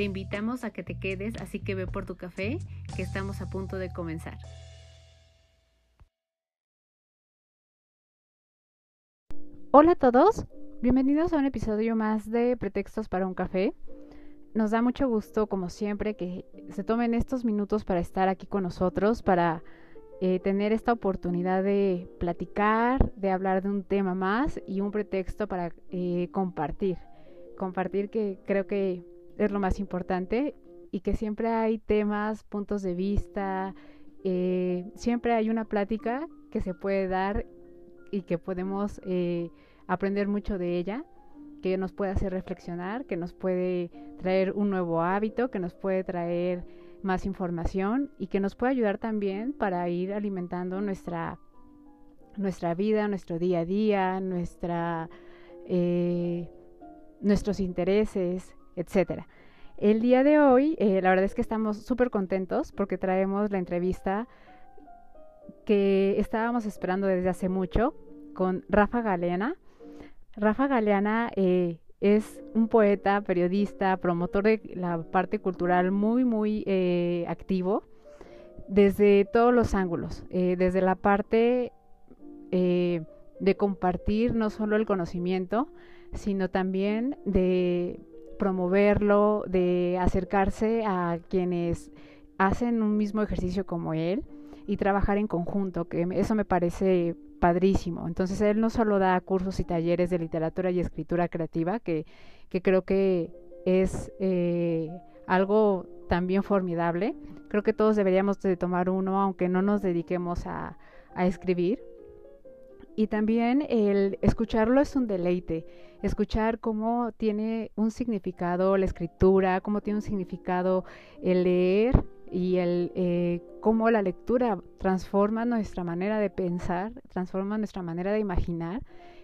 Te invitamos a que te quedes, así que ve por tu café, que estamos a punto de comenzar. Hola a todos, bienvenidos a un episodio más de Pretextos para un café. Nos da mucho gusto, como siempre, que se tomen estos minutos para estar aquí con nosotros, para eh, tener esta oportunidad de platicar, de hablar de un tema más y un pretexto para eh, compartir. Compartir que creo que es lo más importante y que siempre hay temas, puntos de vista, eh, siempre hay una plática que se puede dar y que podemos eh, aprender mucho de ella, que nos puede hacer reflexionar, que nos puede traer un nuevo hábito, que nos puede traer más información y que nos puede ayudar también para ir alimentando nuestra, nuestra vida, nuestro día a día, nuestra, eh, nuestros intereses, etcétera. El día de hoy, eh, la verdad es que estamos súper contentos porque traemos la entrevista que estábamos esperando desde hace mucho con Rafa Galeana. Rafa Galeana eh, es un poeta, periodista, promotor de la parte cultural muy, muy eh, activo desde todos los ángulos, desde la parte de compartir no solo el conocimiento, sino también de promoverlo, de acercarse a quienes hacen un mismo ejercicio como él y trabajar en conjunto, que eso me parece padrísimo. Entonces él no solo da cursos y talleres de literatura y escritura creativa, que, que creo que es eh, algo también formidable. Creo que todos deberíamos de tomar uno, aunque no nos dediquemos a, a escribir. Y también el escucharlo es un deleite escuchar cómo tiene un significado la escritura, cómo tiene un significado el leer y el eh, cómo la lectura transforma nuestra manera de pensar, transforma nuestra manera de imaginar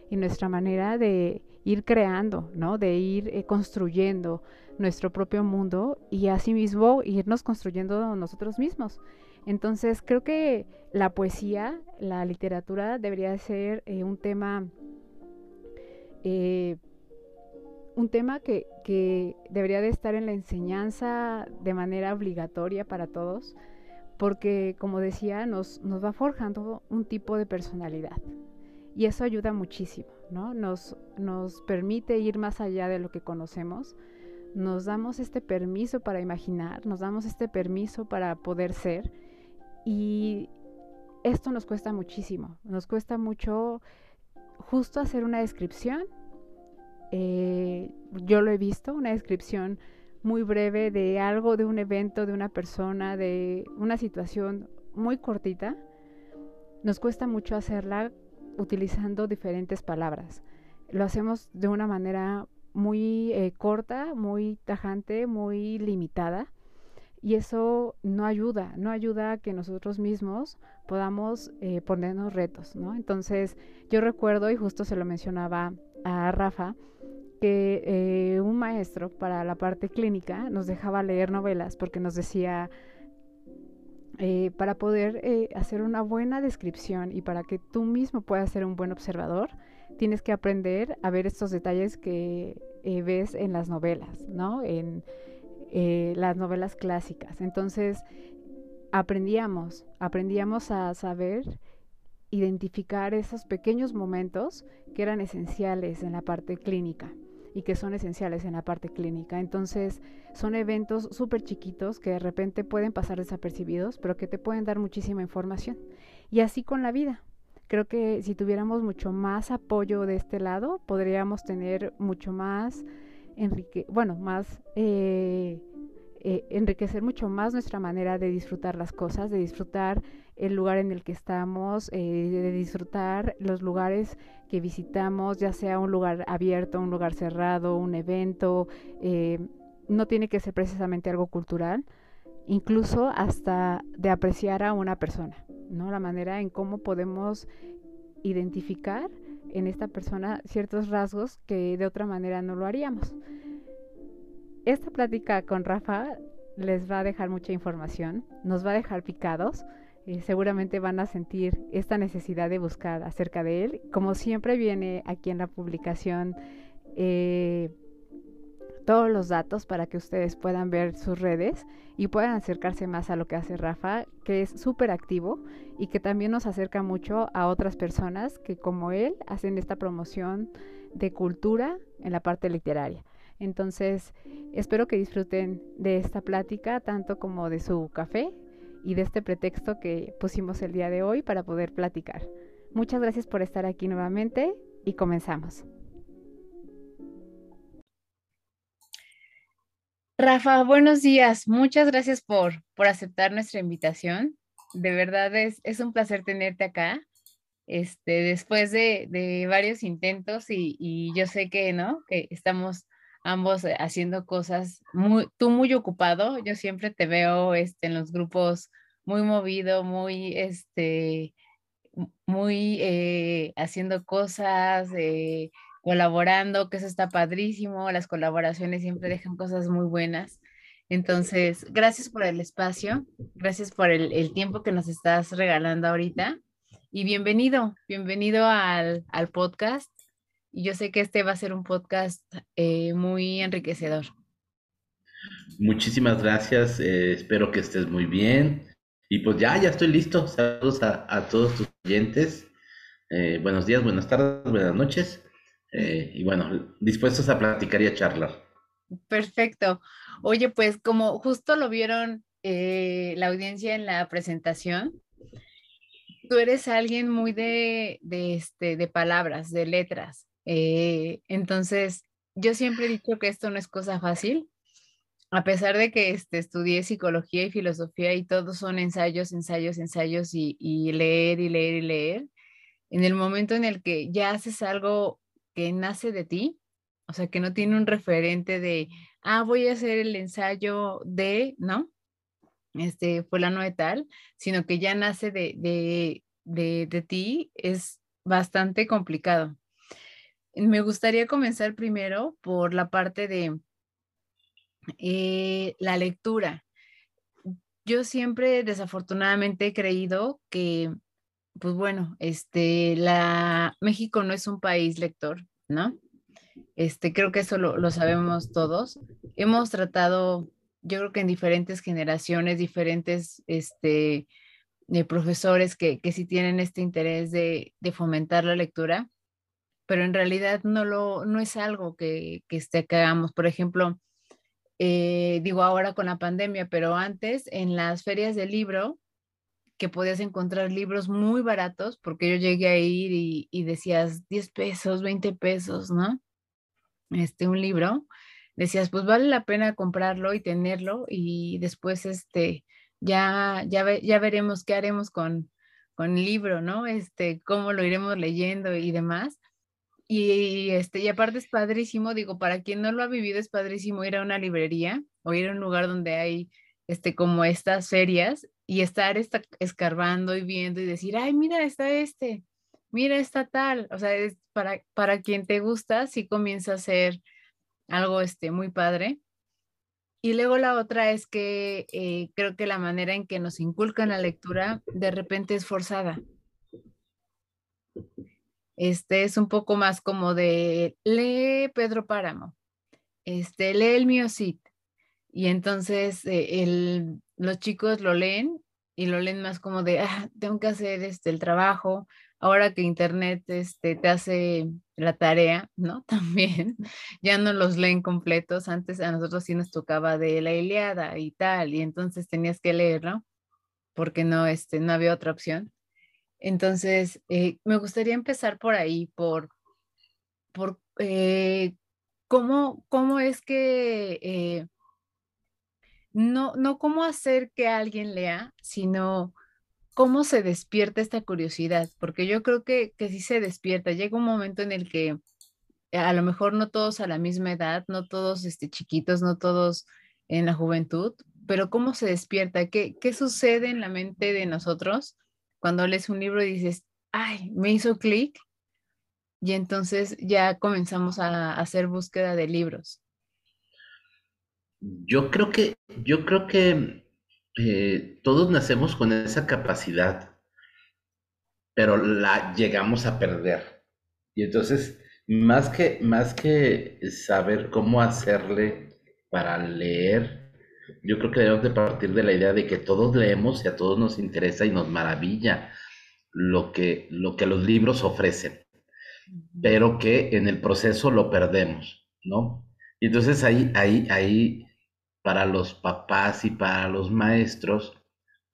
y nuestra manera de ir creando, ¿no? De ir eh, construyendo nuestro propio mundo y asimismo irnos construyendo nosotros mismos. Entonces creo que la poesía, la literatura debería ser eh, un tema eh, un tema que, debería de estar en la enseñanza de manera obligatoria para todos, porque como decía, nos, nos va forjando un tipo de personalidad. Y eso ayuda muchísimo, ¿no? Nos, nos permite ir más allá de lo que conocemos, nos damos este permiso para imaginar, nos damos este permiso para poder ser y esto nos cuesta muchísimo, nos cuesta mucho justo hacer una descripción eh, yo lo he visto, una descripción muy breve de algo, de un evento, de una persona, de una situación muy cortita, nos cuesta mucho hacerla utilizando diferentes palabras. Lo hacemos de una manera muy eh, corta, muy tajante, muy limitada. Y eso no ayuda, no ayuda a que nosotros mismos podamos eh, ponernos retos, ¿no? Entonces, yo recuerdo, y justo se lo mencionaba a Rafa, que eh, un maestro para la parte clínica nos dejaba leer novelas porque nos decía, eh, para poder hacer una buena descripción y para que tú mismo puedas ser un buen observador, tienes que aprender a ver estos detalles que ves en las novelas, ¿no? En las novelas clásicas. Entonces, aprendíamos, aprendíamos a saber identificar esos pequeños momentos que eran esenciales en la parte clínica y que son esenciales en la parte clínica. Entonces, son eventos súper chiquitos que de repente pueden pasar desapercibidos, pero que te pueden dar muchísima información. Y así con la vida. Creo que si tuviéramos mucho más apoyo de este lado, podríamos tener mucho más enrique bueno, más eh, eh, enriquecer mucho más nuestra manera de disfrutar las cosas, de disfrutar el lugar en el que estamos, eh, de disfrutar los lugares que visitamos, ya sea un lugar abierto, un lugar cerrado, un evento, no tiene que ser precisamente algo cultural. incluso hasta de apreciar a una persona, ¿no? La manera en cómo podemos identificar en esta persona ciertos rasgos que de otra manera no lo haríamos. Esta plática con Rafa les va a dejar mucha información, nos va a dejar picados, eh, seguramente van a sentir esta necesidad de buscar acerca de él. Como siempre viene aquí en la publicación eh, todos los datos para que ustedes puedan ver sus redes y puedan acercarse más a lo que hace Rafa, que es súper activo y que también nos acerca mucho a otras personas que como él hacen esta promoción de cultura en la parte literaria. Entonces, espero que disfruten de esta plática, tanto como de su café y de este pretexto que pusimos el día de hoy para poder platicar. Muchas gracias por estar aquí nuevamente y comenzamos. Rafa, buenos días. Muchas gracias por, por aceptar nuestra invitación. De verdad es, es un placer tenerte acá. Este, después de, de varios intentos y, y, yo sé que, ¿no? Que estamos ambos eh, haciendo cosas, muy, tú muy ocupado, yo siempre te veo este, en los grupos muy movido, muy, este, muy eh, haciendo cosas, eh, colaborando, que eso está padrísimo, las colaboraciones siempre dejan cosas muy buenas. Entonces, gracias por el espacio, gracias por el, tiempo que nos estás regalando ahorita y bienvenido, bienvenido al, al podcast y yo sé que este va a ser un podcast eh, muy enriquecedor. Muchísimas gracias, eh, espero que estés muy bien. Y pues ya, ya estoy listo. Saludos a, todos tus oyentes. Eh, buenos días, buenas tardes, buenas noches. Y bueno, dispuestos a platicar y a charlar. Perfecto. Oye, pues como justo lo vieron la audiencia en la presentación, tú eres alguien muy de, de, este, de palabras, de letras. Eh, entonces, yo siempre he dicho que esto no es cosa fácil, a pesar de que este, estudié psicología y filosofía y todos son ensayos, ensayos, ensayos y, y leer y leer y leer, en el momento en el que ya haces algo que nace de ti, o sea, que no tiene un referente de, ah, voy a hacer el ensayo de, ¿no? Este, fulano de tal, sino que ya nace de, de, de, de ti, es bastante complicado. Me gustaría comenzar primero por la parte de eh, la lectura. Yo siempre desafortunadamente he creído que, pues bueno, este, México no es un país lector, ¿no? Este, creo que eso lo, sabemos todos. Hemos tratado, yo creo que en diferentes generaciones, diferentes este, de profesores que, que sí tienen este interés de, de fomentar la lectura pero en realidad no, lo, no es algo que, que, este, que hagamos. Por ejemplo, eh, digo ahora con la pandemia, pero antes en las ferias de libro, que podías encontrar libros muy baratos, porque yo llegué a ir y, y, decías 10 pesos, 20 pesos, ¿no? Este, un libro, decías, pues vale la pena comprarlo y tenerlo y después, este, ya, ya, ya veremos qué haremos con, con el libro, ¿no? Este, cómo lo iremos leyendo y demás. Y, este, y aparte es padrísimo, digo, para quien no lo ha vivido es padrísimo ir a una librería o ir a un lugar donde hay este, como estas ferias y estar está escarbando y viendo y decir, ay, mira, está este, mira, está tal. O sea, es para, para quien te gusta, sí comienza a ser algo este, muy padre. Y luego la otra es que eh, creo que la manera en que nos inculcan la lectura de repente es forzada. Este es un poco más como de lee Pedro Páramo, este, lee el mío Cid. Y entonces eh, el, los chicos lo leen y lo leen más como de, ah, tengo que hacer este, el trabajo, ahora que internet este, te hace la tarea, ¿no? También ya no los leen completos, antes a nosotros sí nos tocaba de la Iliada y tal, y entonces tenías que leerlo porque no, este, no había otra opción. Entonces, eh, me gustaría empezar por ahí, por, por eh, cómo, cómo es que, eh, no, no cómo hacer que alguien lea, sino cómo se despierta esta curiosidad, porque yo creo que, que sí se despierta. Llega un momento en el que a lo mejor no todos a la misma edad, no todos este, chiquitos, no todos en la juventud, pero ¿cómo se despierta? ¿Qué, ¿Qué sucede en la mente de nosotros cuando lees un libro y dices, ay, me hizo clic? Y entonces ya comenzamos a hacer búsqueda de libros. Yo creo que, yo creo que eh, todos nacemos con esa capacidad, pero la llegamos a perder. Y entonces, más que, más que saber cómo hacerle para leer, yo creo que debemos de partir de la idea de que todos leemos y a todos nos interesa y nos maravilla lo que, lo que los libros ofrecen, pero que en el proceso lo perdemos, ¿no? Y entonces ahí, ahí, ahí, para los papás y para los maestros,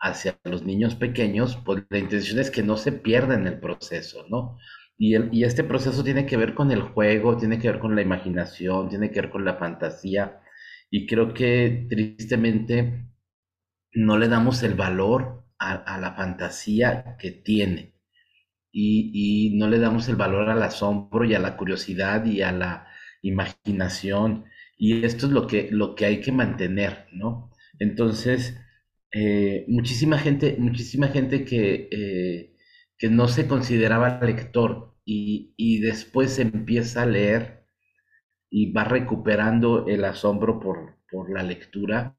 hacia los niños pequeños, pues la intención es que no se pierda en el proceso, ¿no? Y, el, y este proceso tiene que ver con el juego, tiene que ver con la imaginación, tiene que ver con la fantasía, y creo que tristemente no le damos el valor a, la fantasía que tiene y, no le damos el valor al asombro y a la curiosidad y a la imaginación y esto es lo que, lo que hay que mantener, ¿no? Entonces, eh, muchísima gente, muchísima gente que, eh, que no se consideraba lector y, y después empieza a leer y va recuperando el asombro por, la lectura.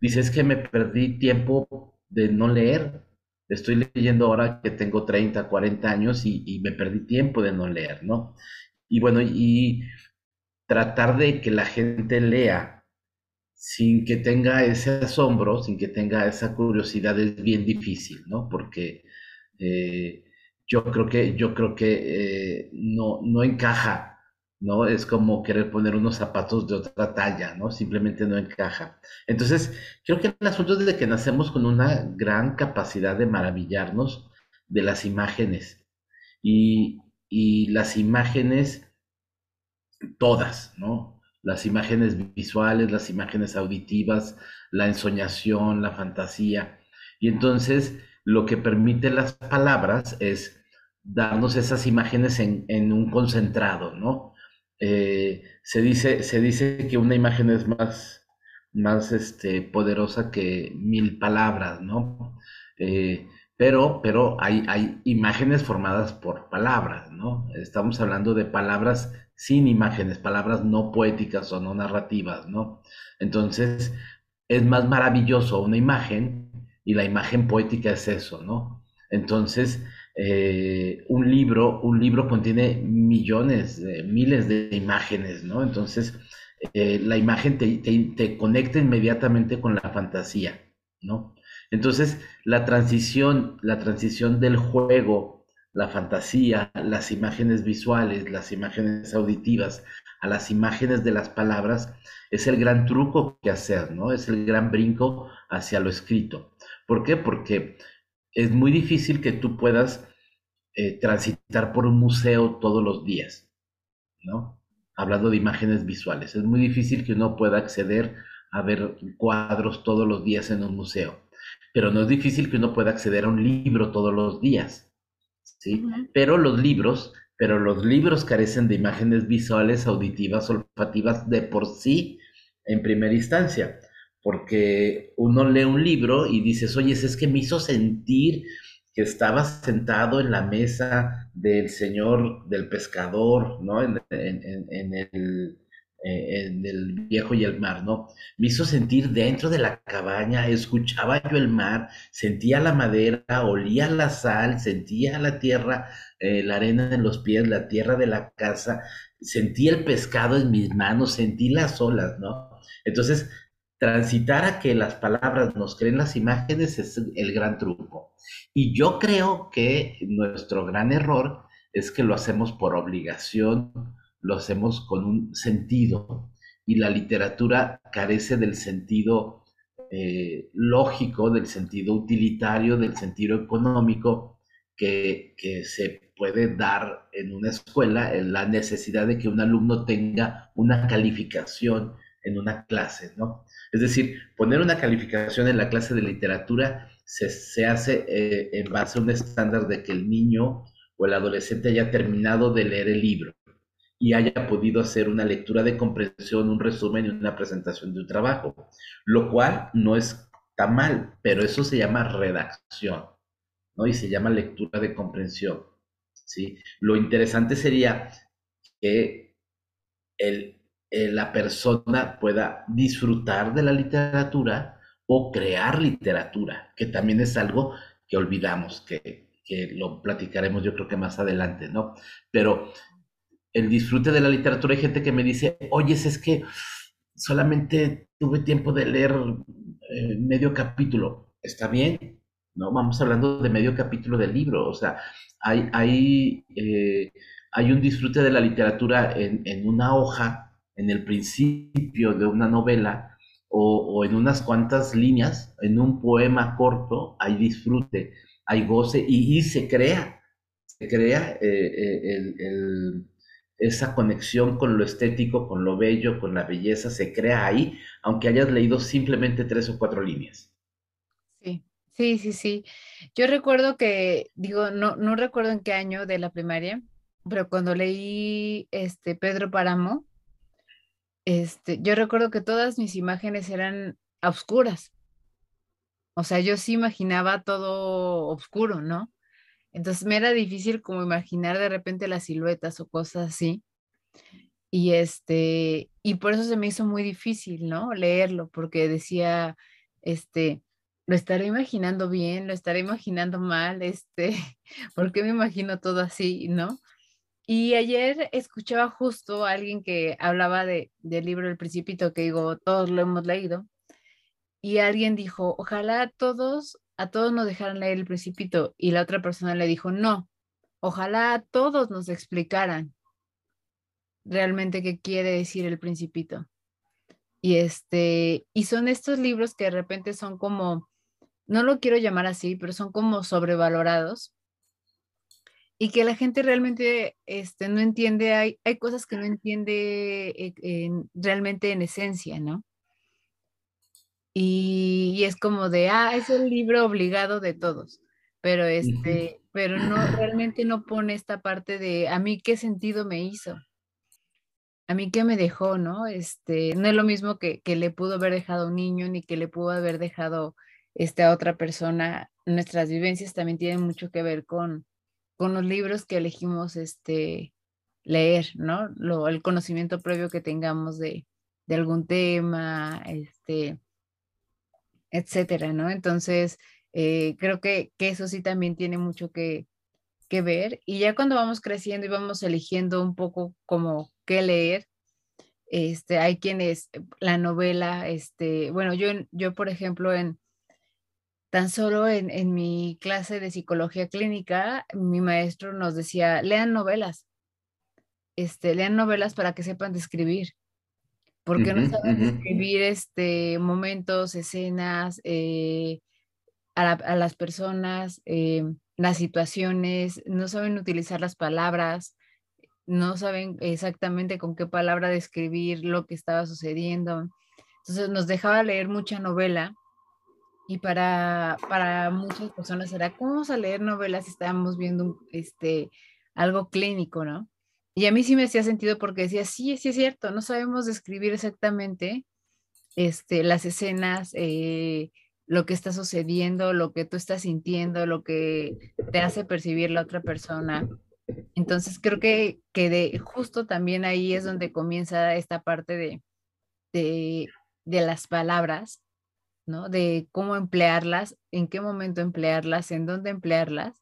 Dice, es que me perdí tiempo de no leer. Estoy leyendo ahora que tengo 30, 40 años y, me perdí tiempo de no leer, ¿no? Y bueno, y tratar de que la gente lea sin que tenga ese asombro, sin que tenga esa curiosidad es bien difícil, ¿no? Porque eh, yo creo que, yo creo que eh, no, no encaja ¿no? Es como querer poner unos zapatos de otra talla, ¿no? Simplemente no encaja. Entonces, creo que el asunto es de que nacemos con una gran capacidad de maravillarnos de las imágenes. Y, y las imágenes, todas, ¿no? Las imágenes visuales, las imágenes auditivas, la ensoñación, la fantasía. Y entonces, lo que permite las palabras es darnos esas imágenes en, en un concentrado, ¿no? Eh, se, dice, se dice que una imagen es más, más este, poderosa que mil palabras, ¿no? Eh, pero, pero hay, hay imágenes formadas por palabras, ¿no? Estamos hablando de palabras sin imágenes, palabras no poéticas o no narrativas, ¿no? Entonces, es más maravilloso una imagen y la imagen poética es eso, ¿no? Entonces, eh, un libro, un libro contiene millones, miles de imágenes, ¿no? Entonces, eh, la imagen te, conecta inmediatamente con la fantasía, ¿no? Entonces, la transición, la transición del juego, la fantasía, las imágenes visuales, las imágenes auditivas, a las imágenes de las palabras, es el gran truco que hacer, ¿no? Es el gran brinco hacia lo escrito. ¿Por qué? Porque es muy difícil que tú puedas eh, transitar por un museo todos los días, ¿no? Hablando de imágenes visuales. Es muy difícil que uno pueda acceder a ver cuadros todos los días en un museo, pero no es difícil que uno pueda acceder a un libro todos los días, ¿sí? Pero los libros, pero los libros carecen de imágenes visuales, auditivas, olfativas de por sí en primera instancia porque uno lee un libro y dices, oye, es que me hizo sentir que estaba sentado en la mesa del señor, del pescador, ¿no? En, el, en el viejo y el mar, ¿no? Me hizo sentir dentro de la cabaña, escuchaba yo el mar, sentía la madera, olía la sal, sentía la tierra, eh, la arena en los pies, la tierra de la casa, sentí el pescado en mis manos, sentí las olas, ¿no? Entonces, transitar a que las palabras nos creen las imágenes es el gran truco. Y yo creo que nuestro gran error es que lo hacemos por obligación, lo hacemos con un sentido y la literatura carece del sentido eh, lógico, del sentido utilitario, del sentido económico que, que se puede dar en una escuela, en la necesidad de que un alumno tenga una calificación en una clase, ¿no? Es decir, poner una calificación en la clase de literatura se, hace eh, en base a un estándar de que el niño o el adolescente haya terminado de leer el libro. Y haya podido hacer una lectura de comprensión, un resumen y una presentación de un trabajo, lo cual no está mal, pero eso se llama redacción, ¿no? Y se llama lectura de comprensión, ¿sí? Lo interesante sería que el, la persona pueda disfrutar de la literatura o crear literatura, que también es algo que olvidamos, que, que lo platicaremos yo creo que más adelante, ¿no? Pero el disfrute de la literatura. Hay gente que me dice, oye, es que solamente tuve tiempo de leer eh, medio capítulo. Está bien, ¿no? Vamos hablando de medio capítulo del libro. O sea, hay, hay, eh, hay un disfrute de la literatura en, una hoja, en el principio de una novela, o, en unas cuantas líneas, en un poema corto, hay disfrute, hay goce y, se crea, se crea eh, el esa conexión con lo estético, con lo bello, con la belleza, se crea ahí, aunque hayas leído simplemente tres o cuatro líneas. Sí, sí, sí, sí. Yo recuerdo que, digo, no, no recuerdo en qué año de la primaria, pero cuando leí este Pedro Páramo, este, yo recuerdo que todas mis imágenes eran oscuras. O sea, yo sí imaginaba todo oscuro, ¿no? Entonces me era difícil como imaginar de repente las siluetas o cosas así. Y este, y por eso se me hizo muy difícil, ¿no? Leerlo, porque decía, este, lo estaré imaginando bien, lo estaré imaginando mal, este, ¿por qué me imagino todo así, no? Y ayer escuchaba justo a alguien que hablaba de, del libro El Principito, que digo, todos lo hemos leído, y alguien dijo, ojalá todos a todos nos dejaron leer el principito y la otra persona le dijo, no, ojalá todos nos explicaran realmente qué quiere decir el principito. Y este, y son estos libros que de repente son como, no lo quiero llamar así, pero son como sobrevalorados y que la gente realmente este, no entiende, hay, hay cosas que no entiende eh, realmente en esencia, ¿no? Y, es como de, ah, es el libro obligado de todos, pero este, pero no, realmente no pone esta parte de, a mí qué sentido me hizo, a mí qué me dejó, ¿no? Este, no es lo mismo que, que le pudo haber dejado a un niño ni que le pudo haber dejado este, a otra persona. Nuestras vivencias también tienen mucho que ver con, con los libros que elegimos este, leer, ¿no? Lo, el conocimiento previo que tengamos de, de algún tema, este, etcétera, ¿no? Entonces, eh, creo que, eso sí también tiene mucho que, ver. Y ya cuando vamos creciendo y vamos eligiendo un poco como qué leer, este, hay quienes, eh, la novela, este, bueno, yo, yo por ejemplo, en tan solo en, en mi clase de psicología clínica, mi maestro nos decía, lean novelas, este, lean novelas para que sepan describir porque no saben describir este, momentos, escenas, eh, a, las personas, eh, las situaciones, no saben utilizar las palabras, no saben exactamente con qué palabra describir lo que estaba sucediendo. Entonces nos dejaba leer mucha novela y para, para muchas personas era, ¿cómo vamos a leer novelas si estábamos viendo este, algo clínico, no? Y a mí sí me hacía sentido porque decía, sí, sí es cierto, no sabemos describir exactamente este, las escenas, eh, lo que está sucediendo, lo que tú estás sintiendo, lo que te hace percibir la otra persona. Entonces creo que, que de, justo también ahí es donde comienza esta parte de, de, de las palabras, ¿no? De cómo emplearlas, en qué momento emplearlas, en dónde emplearlas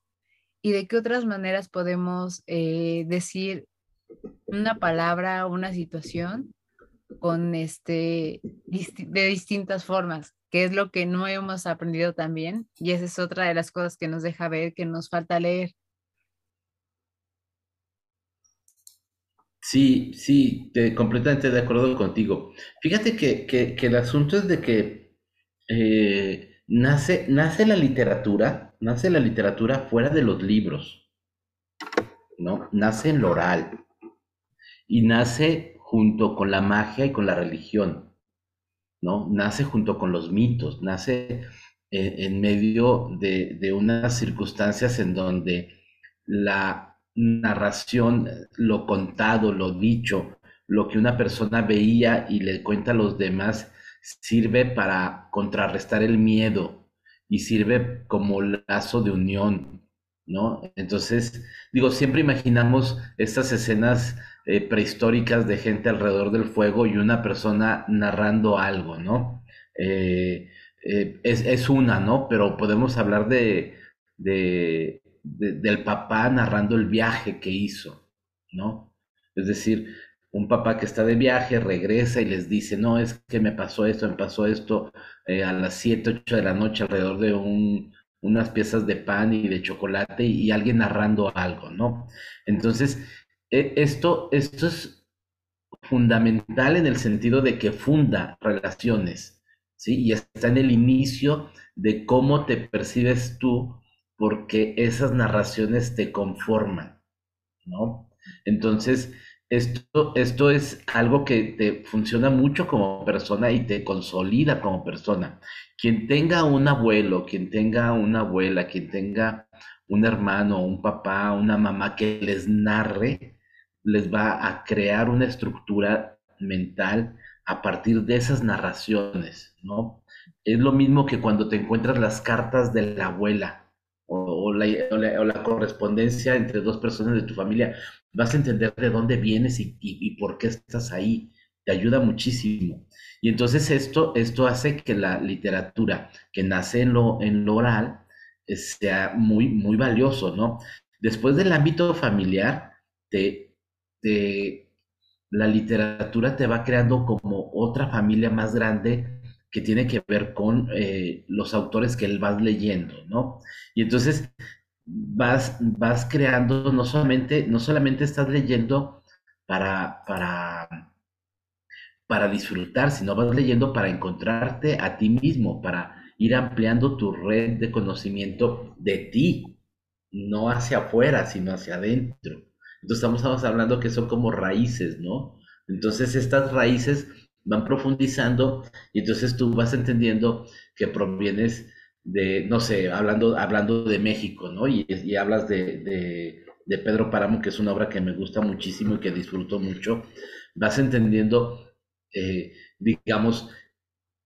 y de qué otras maneras podemos eh, decir una palabra, una situación con este de distintas formas, que es lo que no hemos aprendido también y esa es otra de las cosas que nos deja ver que nos falta leer. Sí, sí, completamente de acuerdo contigo. Fíjate que, el asunto es de que eh, nace, nace la literatura, nace la literatura fuera de los libros, ¿no? Nace en lo oral y nace junto con la magia y con la religión, ¿no? Nace junto con los mitos, nace eh, en medio de, unas circunstancias en donde la, narración, lo contado, lo dicho, lo que una persona veía y le cuenta a los demás, sirve para contrarrestar el miedo y sirve como lazo de unión, ¿no? Entonces, digo, siempre imaginamos estas escenas eh, prehistóricas de gente alrededor del fuego y una persona narrando algo, ¿no? Eh, eh, es, una, ¿no? Pero podemos hablar de, del papá narrando el viaje que hizo, ¿no? Es decir, un papá que está de viaje regresa y les dice, no, es que me pasó esto, me pasó esto a las 7, 8 de la noche alrededor de un, unas piezas de pan y de chocolate y, alguien narrando algo, ¿no? Entonces, esto, esto es fundamental en el sentido de que funda relaciones, ¿sí? Y está en el inicio de cómo te percibes tú porque esas narraciones te conforman, ¿no? Entonces, esto, esto es algo que te funciona mucho como persona y te consolida como persona. Quien tenga un abuelo, quien tenga una abuela, quien tenga un hermano, un papá, una mamá que les narre, les va a crear una estructura mental a partir de esas narraciones, ¿no? Es lo mismo que cuando te encuentras las cartas de la abuela o, la, correspondencia entre dos personas de tu familia, vas a entender de dónde vienes y, por qué estás ahí. Te ayuda muchísimo. Y entonces esto, esto hace que la literatura que nace en lo, oral eh, sea muy, muy valioso, ¿no? Después del ámbito familiar, te, la literatura te va creando como otra familia más grande que tiene que ver con eh, los autores que vas leyendo, ¿no? Y entonces vas, vas creando, no solamente, no solamente estás leyendo para, para, para disfrutar, sino vas leyendo para encontrarte a ti mismo, para ir ampliando tu red de conocimiento de ti, no hacia afuera, sino hacia adentro. Entonces estamos hablando que son como raíces, ¿no? Entonces estas raíces van profundizando y entonces tú vas entendiendo que provienes de, no sé, hablando, hablando de México, ¿no? Y, hablas de, Pedro Páramo, que es una obra que me gusta muchísimo y que disfruto mucho, vas entendiendo, eh, digamos,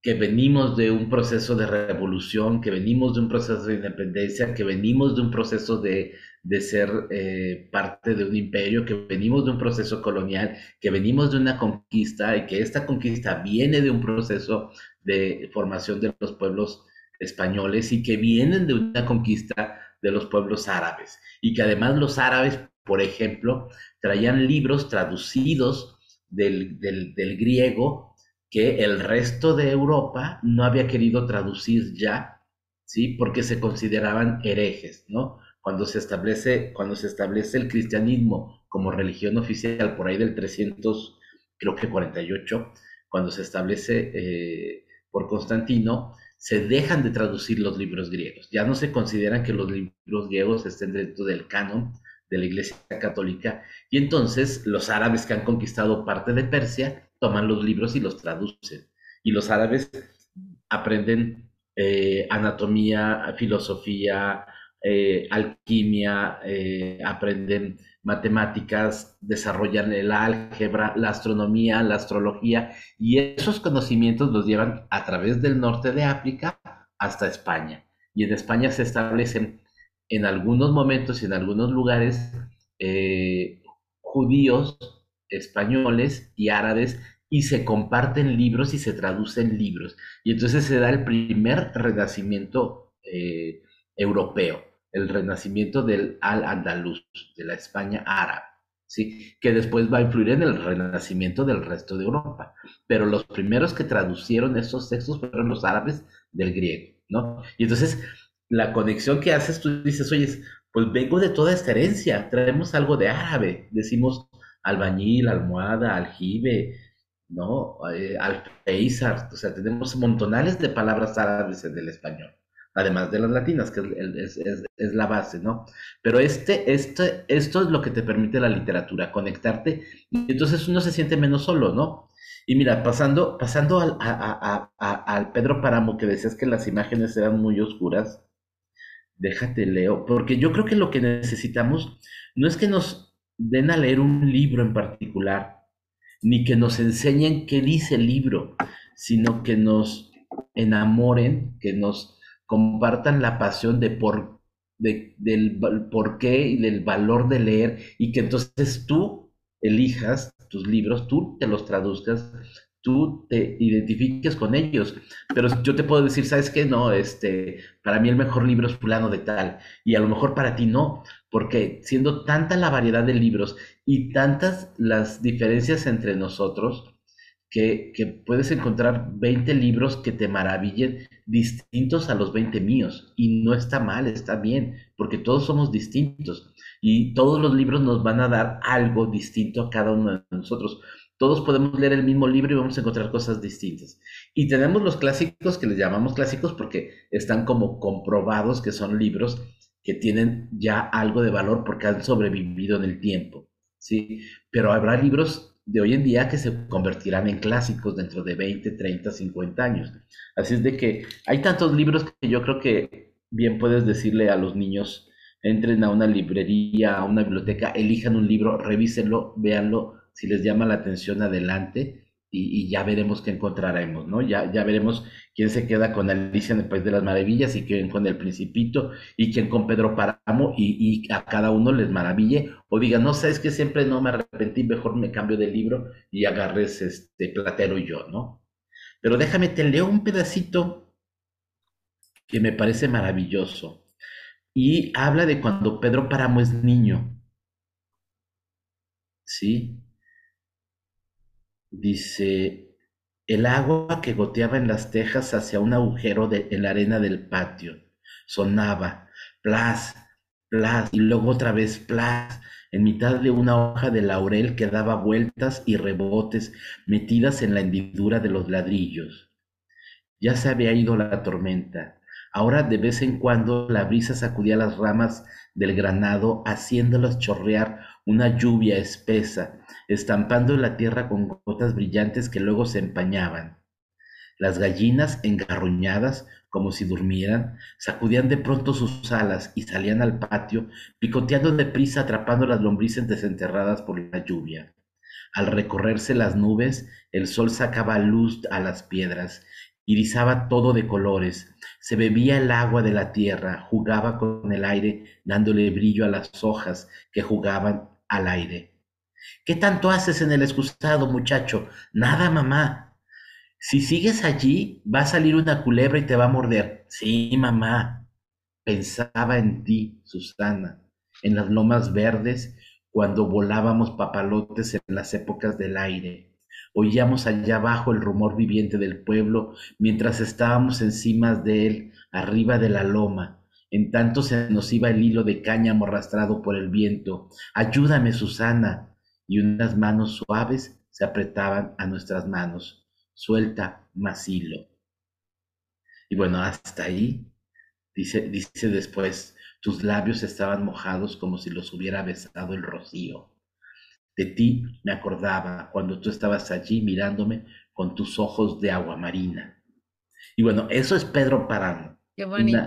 que venimos de un proceso de revolución, que venimos de un proceso de independencia, que venimos de un proceso de, ser eh, parte de un imperio, que venimos de un proceso colonial, que venimos de una conquista y que esta conquista viene de un proceso de formación de los pueblos españoles y que vienen de una conquista de los pueblos árabes. Y que además los árabes, por ejemplo, traían libros traducidos del, griego que el resto de Europa no había querido traducir ya, ¿sí? Porque se consideraban herejes, ¿no? Cuando se establece, cuando se establece el cristianismo como religión oficial por ahí del 300, creo que 48, cuando se establece eh, por Constantino, se dejan de traducir los libros griegos. Ya no se consideran que los libros griegos estén dentro del canon de la Iglesia Católica. Y entonces los árabes que han conquistado parte de Persia toman los libros y los traducen. Y los árabes aprenden eh, anatomía, filosofía, eh, alquimia, eh, aprenden matemáticas, desarrollan el álgebra, la astronomía, la astrología, y esos conocimientos los llevan a través del norte de África hasta España. Y en España se establecen en algunos momentos y en algunos lugares judíos, españoles y árabes y se comparten libros y se traducen libros. Y entonces se da el primer renacimiento eh, europeo el renacimiento del al-Andalus, de la España árabe, ¿sí? que después va a influir en el renacimiento del resto de Europa. Pero los primeros que traducieron esos textos fueron los árabes del griego, ¿no? Y entonces la conexión que haces, tú dices, oye, pues vengo de toda esta herencia, traemos algo de árabe, decimos albañil, almohada, aljibe, ¿no? Eh, alfeizar, o sea, tenemos montonales de palabras árabes en el español además de las latinas, que es, la base, ¿no? Pero este, este, esto es lo que te permite la literatura, conectarte, y entonces uno se siente menos solo, ¿no? Y mira, pasando, pasando al, al Pedro Páramo, que decías que las imágenes eran muy oscuras, déjate leo, porque yo creo que lo que necesitamos no es que nos den a leer un libro en particular, ni que nos enseñen qué dice el libro, sino que nos enamoren, que nos compartan la pasión de por, del por qué y del valor de leer y que entonces tú elijas tus libros, tú te los traduzcas, tú te identifiques con ellos. Pero yo te puedo decir, ¿sabes qué? No, este, para mí el mejor libro es fulano de tal, y a lo mejor para ti no, porque siendo tanta la variedad de libros y tantas las diferencias entre nosotros, que, que, puedes encontrar 20 libros que te maravillen distintos a los 20 míos. Y no está mal, está bien, porque todos somos distintos. Y todos los libros nos van a dar algo distinto a cada uno de nosotros. Todos podemos leer el mismo libro y vamos a encontrar cosas distintas. Y tenemos los clásicos que les llamamos clásicos porque están como comprobados que son libros que tienen ya algo de valor porque han sobrevivido en el tiempo. ¿sí? Pero habrá libros de hoy en día que se convertirán en clásicos dentro de 20, 30, 50 años. Así es de que hay tantos libros que yo creo que bien puedes decirle a los niños, entren a una librería, a una biblioteca, elijan un libro, revísenlo, véanlo, si les llama la atención adelante y, ya veremos qué encontraremos, ¿no? Ya, ya veremos quién se queda con Alicia en el País de las Maravillas y quién con El Principito y quién con Pedro Páramo y, y a cada uno les maraville o diga, no, sabes que siempre no me arrepentí, mejor me cambio de libro y agarres este Platero y yo, ¿no? Pero déjame, te leo un pedacito que me parece maravilloso y habla de cuando Pedro Páramo es niño. ¿Sí? Dice, el agua que goteaba en las tejas hacia un agujero de, en la arena del patio. Sonaba, plas, plas, y luego otra vez plas, en mitad de una hoja de laurel que daba vueltas y rebotes metidas en la hendidura de los ladrillos. Ya se había ido la tormenta. Ahora de vez en cuando la brisa sacudía las ramas del granado, haciéndolas chorrear una lluvia espesa estampando la tierra con gotas brillantes que luego se empañaban. Las gallinas, engarruñadas, como si durmieran, sacudían de pronto sus alas y salían al patio, picoteando deprisa, atrapando las lombrices desenterradas por la lluvia. Al recorrerse las nubes, el sol sacaba luz a las piedras, irizaba todo de colores, se bebía el agua de la tierra, jugaba con el aire, dándole brillo a las hojas que jugaban al aire. ¿Qué tanto haces en el excusado, muchacho? Nada, mamá. Si sigues allí, va a salir una culebra y te va a morder. Sí, mamá. Pensaba en ti, Susana, en las lomas verdes, cuando volábamos papalotes en las épocas del aire. Oíamos allá abajo el rumor viviente del pueblo mientras estábamos encima de él, arriba de la loma. En tanto se nos iba el hilo de cáñamo arrastrado por el viento. Ayúdame, Susana y unas manos suaves se apretaban a nuestras manos. Suelta, Masilo. Y bueno, hasta ahí, dice, dice después, tus labios estaban mojados como si los hubiera besado el rocío. De ti me acordaba cuando tú estabas allí mirándome con tus ojos de agua marina. Y bueno, eso es Pedro Parano. Qué bonito.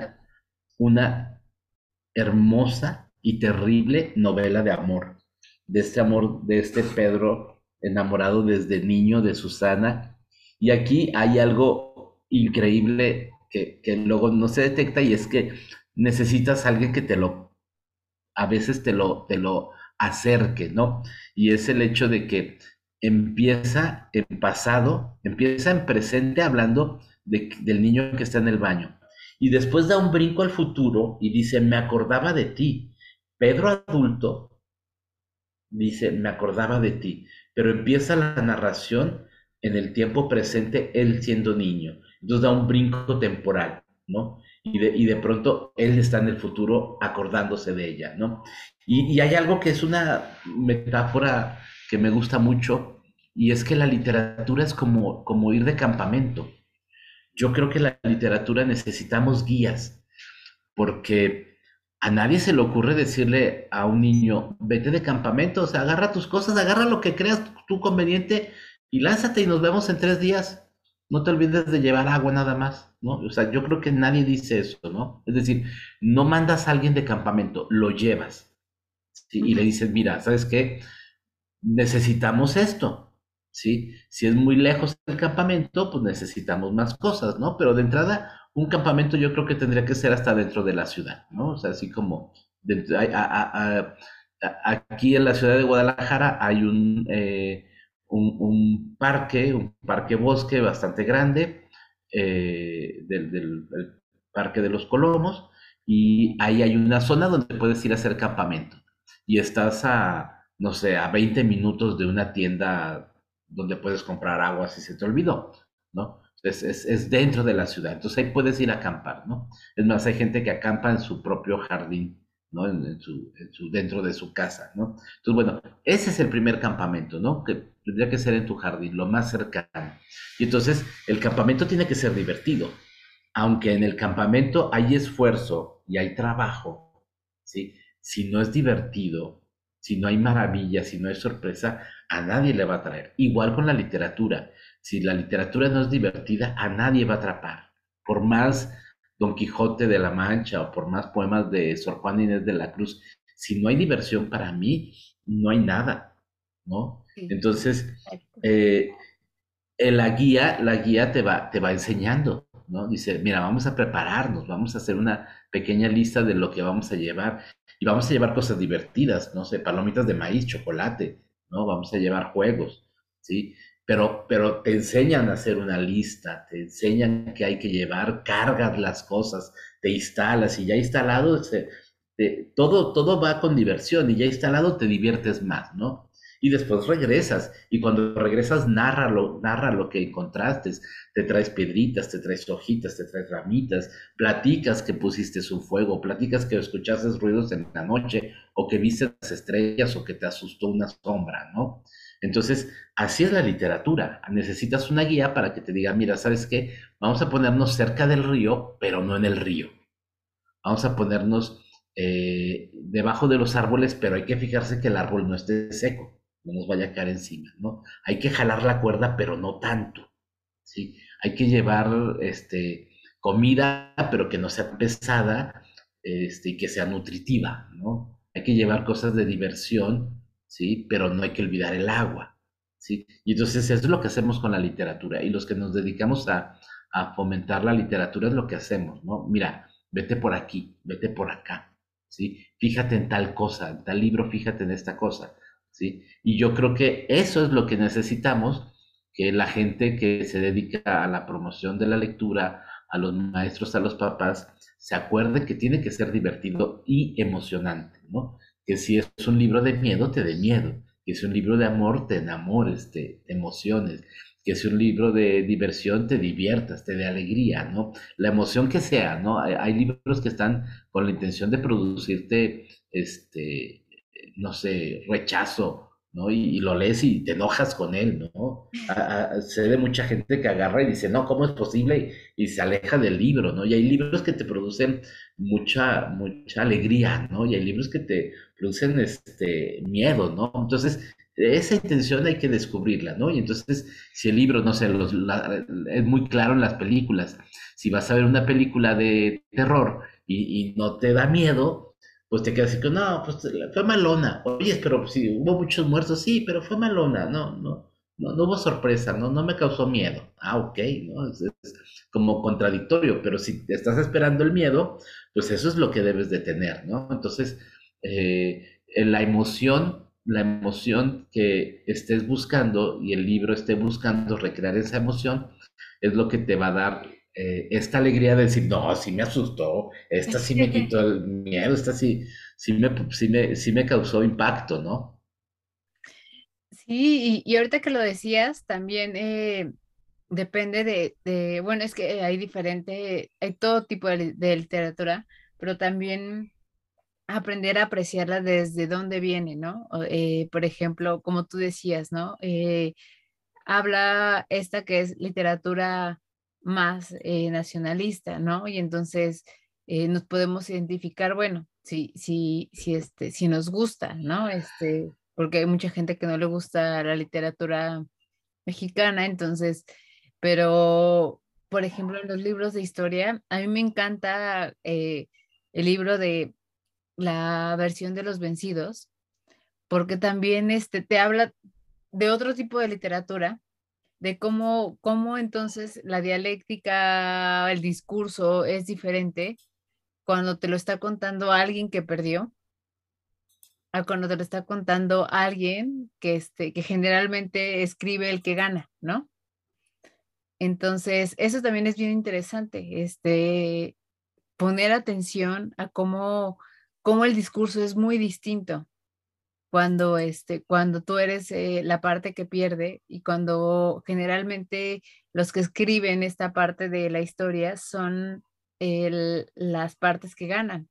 una hermosa y terrible novela de amor de este amor, de este Pedro enamorado desde niño de Susana. Y aquí hay algo increíble que, luego no se detecta y es que necesitas a alguien que te lo, a veces te lo, te lo acerque, ¿no? Y es el hecho de que empieza en pasado, empieza en presente hablando del niño que está en el baño. Y después da un brinco al futuro y dice, me acordaba de ti. Pedro adulto dice, me acordaba de ti, pero empieza la narración en el tiempo presente, él siendo niño. Entonces da un brinco temporal, ¿no? Y de, y de pronto él está en el futuro acordándose de ella, ¿no? Y, hay algo que es una metáfora que me gusta mucho, y es que la literatura es como, como ir de campamento. Yo creo que la literatura necesitamos guías, porque a nadie se le ocurre decirle a un niño, vete de campamento, o sea, agarra tus cosas, agarra lo que creas tú conveniente y lánzate y nos vemos en tres días. No te olvides de llevar agua nada más, ¿no? O sea, yo creo que nadie dice eso, ¿no? Es decir, no mandas a alguien de campamento, lo llevas. Y le dices, mira, ¿sabes qué? Necesitamos esto, ¿sí? Si es muy lejos del campamento, pues necesitamos más cosas, ¿no? Pero de entrada, un campamento yo creo que tendría que ser hasta dentro de la ciudad, ¿no? O sea, así como aquí en la ciudad de Guadalajara hay un, eh, un, parque, un parque bosque bastante grande, eh, del, del Parque de los Colomos, y ahí hay una zona donde puedes ir a hacer campamento. Y estás a, no sé, a 20 minutos de una tienda donde puedes comprar agua si se te olvidó, ¿no? Es, es, es, dentro de la ciudad, entonces ahí puedes ir a acampar, ¿no? Es más, hay gente que acampa en su propio jardín, ¿no? En, su, en su, dentro de su casa, ¿no? Entonces, bueno, ese es el primer campamento, ¿no? Que tendría que ser en tu jardín, lo más cercano. Y entonces, el campamento tiene que ser divertido, aunque en el campamento hay esfuerzo y hay trabajo, ¿sí? Si no es divertido, si no hay maravilla, si no hay sorpresa, a nadie le va a traer. Igual con la literatura. Si la literatura no es divertida, a nadie va a atrapar. Por más Don Quijote de la Mancha o por más poemas de Sor Juan Inés de la Cruz, si no hay diversión para mí, no hay nada, ¿no? Entonces, eh, la guía, la guía te va, te va enseñando, ¿no? Dice, mira, vamos a prepararnos, vamos a hacer una pequeña lista de lo que vamos a llevar y vamos a llevar cosas divertidas, no sé, palomitas de maíz, chocolate, ¿no? Vamos a llevar juegos, ¿sí? Pero, pero te enseñan a hacer una lista, te enseñan que hay que llevar, cargas las cosas, te instalas y ya instalado, todo, todo va con diversión y ya instalado te diviertes más, ¿no? Y después regresas. Y cuando regresas, narra lo, narra lo que encontraste. Te traes piedritas, te traes hojitas, te traes ramitas, platicas que pusiste su fuego, platicas que escuchaste ruidos en la noche, o que viste las estrellas, o que te asustó una sombra, ¿no? Entonces, así es la literatura. Necesitas una guía para que te diga, mira, ¿sabes qué? Vamos a ponernos cerca del río, pero no en el río. Vamos a ponernos eh, debajo de los árboles, pero hay que fijarse que el árbol no esté seco no nos vaya a caer encima, ¿no? Hay que jalar la cuerda, pero no tanto, ¿sí? Hay que llevar, este, comida, pero que no sea pesada, este, y que sea nutritiva, ¿no? Hay que llevar cosas de diversión, ¿sí? Pero no hay que olvidar el agua, ¿sí? Y entonces eso es lo que hacemos con la literatura, y los que nos dedicamos a, a fomentar la literatura es lo que hacemos, ¿no? Mira, vete por aquí, vete por acá, ¿sí? Fíjate en tal cosa, en tal libro, fíjate en esta cosa ¿sí? Y yo creo que eso es lo que necesitamos, que la gente que se dedica a la promoción de la lectura, a los maestros, a los papás, se acuerde que tiene que ser divertido y emocionante, ¿no? Que si es un libro de miedo, te dé miedo, que si es un libro de amor, te enamores, te, emociones, que si es un libro de diversión, te diviertas, te dé alegría, ¿no? La emoción que sea, ¿no? Hay, hay libros que están con la intención de producirte, este, no sé, rechazo, ¿no? Y, lo lees y te enojas con él, ¿no? se ve mucha gente que agarra y dice, no, ¿cómo es posible? Y, se aleja del libro, ¿no? Y hay libros que te producen mucha, mucha alegría, ¿no? Y hay libros que te producen este miedo, ¿no? Entonces, esa intención hay que descubrirla, ¿no? Y entonces, si el libro, no sé, es muy claro en las películas, si vas a ver una película de terror y, y no te da miedo, pues te quedas así que, no, pues fue malona. Oye, pero sí, hubo muchos muertos, sí, pero fue malona, no, no, no, hubo sorpresa, no, no me causó miedo. Ah, ok, ¿no? Es, como contradictorio, pero si estás esperando el miedo, pues eso es lo que debes de tener, ¿no? Entonces, eh, la emoción, la emoción que estés buscando y el libro esté buscando recrear esa emoción, es lo que te va a dar eh, esta alegría de decir, no, sí me asustó, esta sí me quitó el miedo, esta sí, sí, me, sí, me, causó impacto, ¿no? Sí, y, ahorita que lo decías, también eh, depende de, bueno, es que hay diferente, hay todo tipo de, literatura, pero también aprender a apreciarla desde dónde viene, ¿no? Eh, por ejemplo, como tú decías, ¿no? habla esta que es literatura más eh, nacionalista, ¿no? Y entonces eh, nos podemos identificar, bueno, si, si, si, este, si nos gusta, ¿no? Este, porque hay mucha gente que no le gusta la literatura mexicana, entonces, pero, por ejemplo, en los libros de historia, a mí me encanta eh, el libro de la versión de los vencidos, porque también este, te habla de otro tipo de literatura, de cómo, cómo entonces la dialéctica, el discurso es diferente cuando te lo está contando alguien que perdió a cuando te lo está contando alguien que, este, que generalmente escribe el que gana, ¿no? Entonces, eso también es bien interesante, este, poner atención a cómo, cómo el discurso es muy distinto cuando, este, cuando tú eres eh, la parte que pierde y cuando generalmente los que escriben esta parte de la historia son las partes que ganan.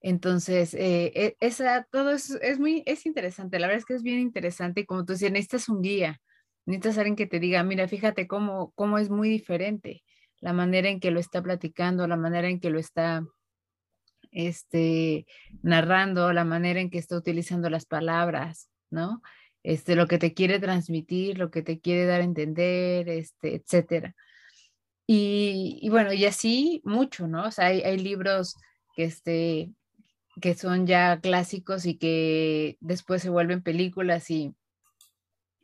Entonces, eh, e, esa, todo es, es, muy, es interesante, la verdad es que es bien interesante y como tú decías, necesitas un guía, necesitas alguien que te diga, mira, fíjate cómo, cómo es muy diferente la manera en que lo está platicando, la manera en que lo está este, narrando, la manera en que está utilizando las palabras, ¿no? Este, lo que te quiere transmitir, lo que te quiere dar a entender, este, etcétera. Y, y bueno, y así mucho, ¿no? O sea, hay, hay libros que, este, que son ya clásicos y que después se vuelven películas y,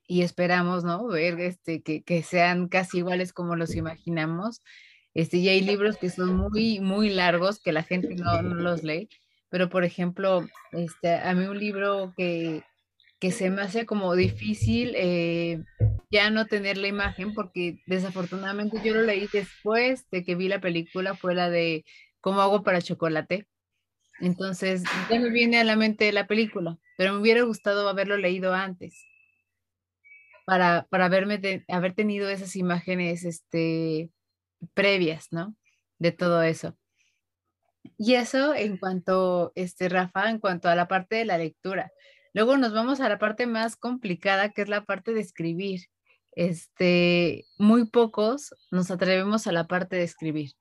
y esperamos, ¿no? Ver este, que, que, sean casi iguales como los imaginamos. Este, y hay libros que son muy, muy largos que la gente no, no los lee, pero por ejemplo, este, a mí un libro que, que se me hace como difícil eh, ya no tener la imagen, porque desafortunadamente yo lo leí después de que vi la película, fue la de ¿Cómo hago para chocolate? Entonces, ya me viene a la mente la película, pero me hubiera gustado haberlo leído antes para, para haberme haber tenido esas imágenes este, previas, ¿no? De todo eso. Y eso en cuanto, este, Rafa, en cuanto a la parte de la lectura. Luego nos vamos a la parte más complicada, que es la parte de escribir. Este, muy pocos nos atrevemos a la parte de escribir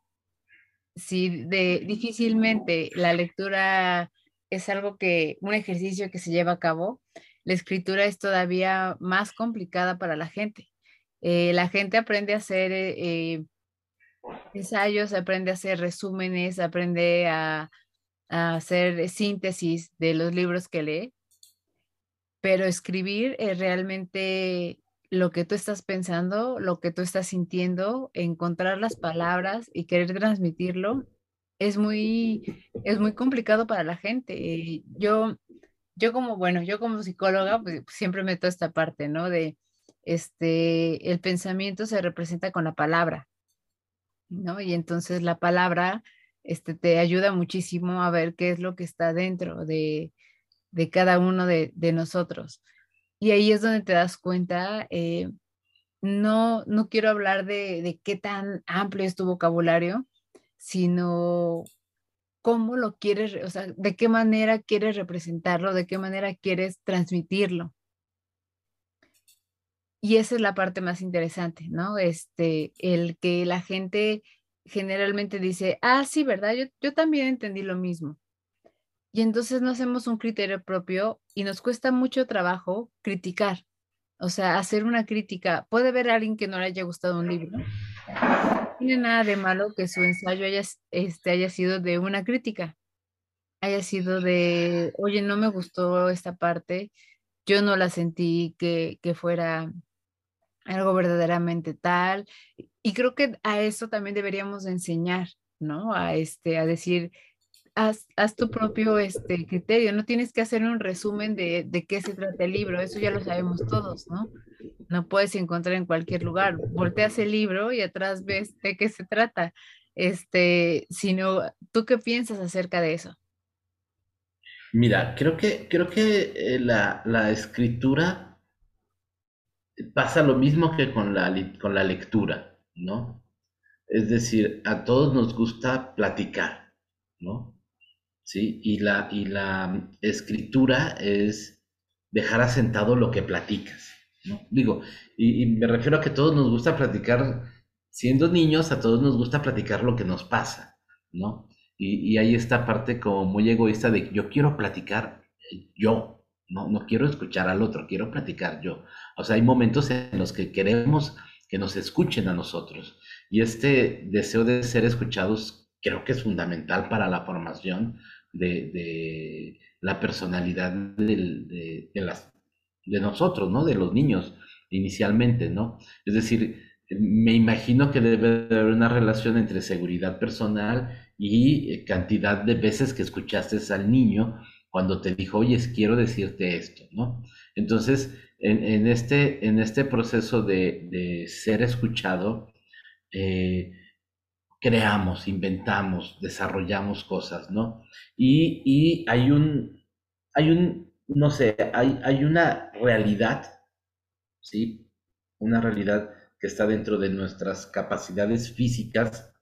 si difícilmente la lectura es algo que, un ejercicio que se lleva a cabo, la escritura es todavía más complicada para la gente. Eh, la gente aprende a hacer eh, ensayos, aprende a hacer resúmenes, aprende a, hacer síntesis de los libros que lee, pero escribir es realmente lo que tú estás pensando, lo que tú estás sintiendo, encontrar las palabras y querer transmitirlo, es muy, es muy complicado para la gente. Yo, yo como, bueno, yo como psicóloga, pues siempre meto esta parte, ¿no? De, este, el pensamiento se representa con la palabra, ¿no? Y entonces la palabra, este, te ayuda muchísimo a ver qué es lo que está dentro de, de cada uno de, de nosotros. Y ahí es donde te das cuenta, eh, no, no quiero hablar de, de qué tan amplio es tu vocabulario, sino cómo lo quieres, o sea, de qué manera quieres representarlo, de qué manera quieres transmitirlo. Y esa es la parte más interesante, ¿no? Este, el que la gente generalmente dice, ah, sí, ¿verdad? Yo, yo también entendí lo mismo. Y entonces no hacemos un criterio propio y nos cuesta mucho trabajo criticar, o sea, hacer una crítica. Puede ver a alguien que no le haya gustado un libro. No tiene nada de malo que su ensayo haya, este, haya sido de una crítica, haya sido de, oye, no me gustó esta parte, yo no la sentí que, que fuera algo verdaderamente tal. Y creo que a eso también deberíamos enseñar, ¿no? A, este, a decir, haz, tu propio este, criterio, no tienes que hacer un resumen de, de, qué se trata el libro, eso ya lo sabemos todos, ¿no? No puedes encontrar en cualquier lugar. Volteas el libro y atrás ves de qué se trata. Este, sino, ¿tú qué piensas acerca de eso? Mira, creo que, creo que eh, la, la escritura pasa lo mismo que con la, con la lectura, ¿no? Es decir, a todos nos gusta platicar, ¿no? ¿sí? Y la, y la escritura es dejar asentado lo que platicas, ¿no? Digo, y, me refiero a que todos nos gusta platicar, siendo niños, a todos nos gusta platicar lo que nos pasa, ¿no? Y, y hay esta parte como muy egoísta de yo quiero platicar yo, no, no quiero escuchar al otro, quiero platicar yo. O sea, hay momentos en los que queremos que nos escuchen a nosotros. Y este deseo de ser escuchados creo que es fundamental para la formación de, la personalidad de, las, de nosotros, ¿no? De los niños inicialmente, ¿no? Es decir, me imagino que debe haber una relación entre seguridad personal y eh, cantidad de veces que escuchaste al niño cuando te dijo, oye, quiero decirte esto, ¿no? Entonces, en, este, en este proceso de, ser escuchado, eh, creamos, inventamos, desarrollamos cosas, ¿no? Y, hay un, hay un, no sé, hay, hay una realidad, ¿sí? Una realidad que está dentro de nuestras capacidades físicas,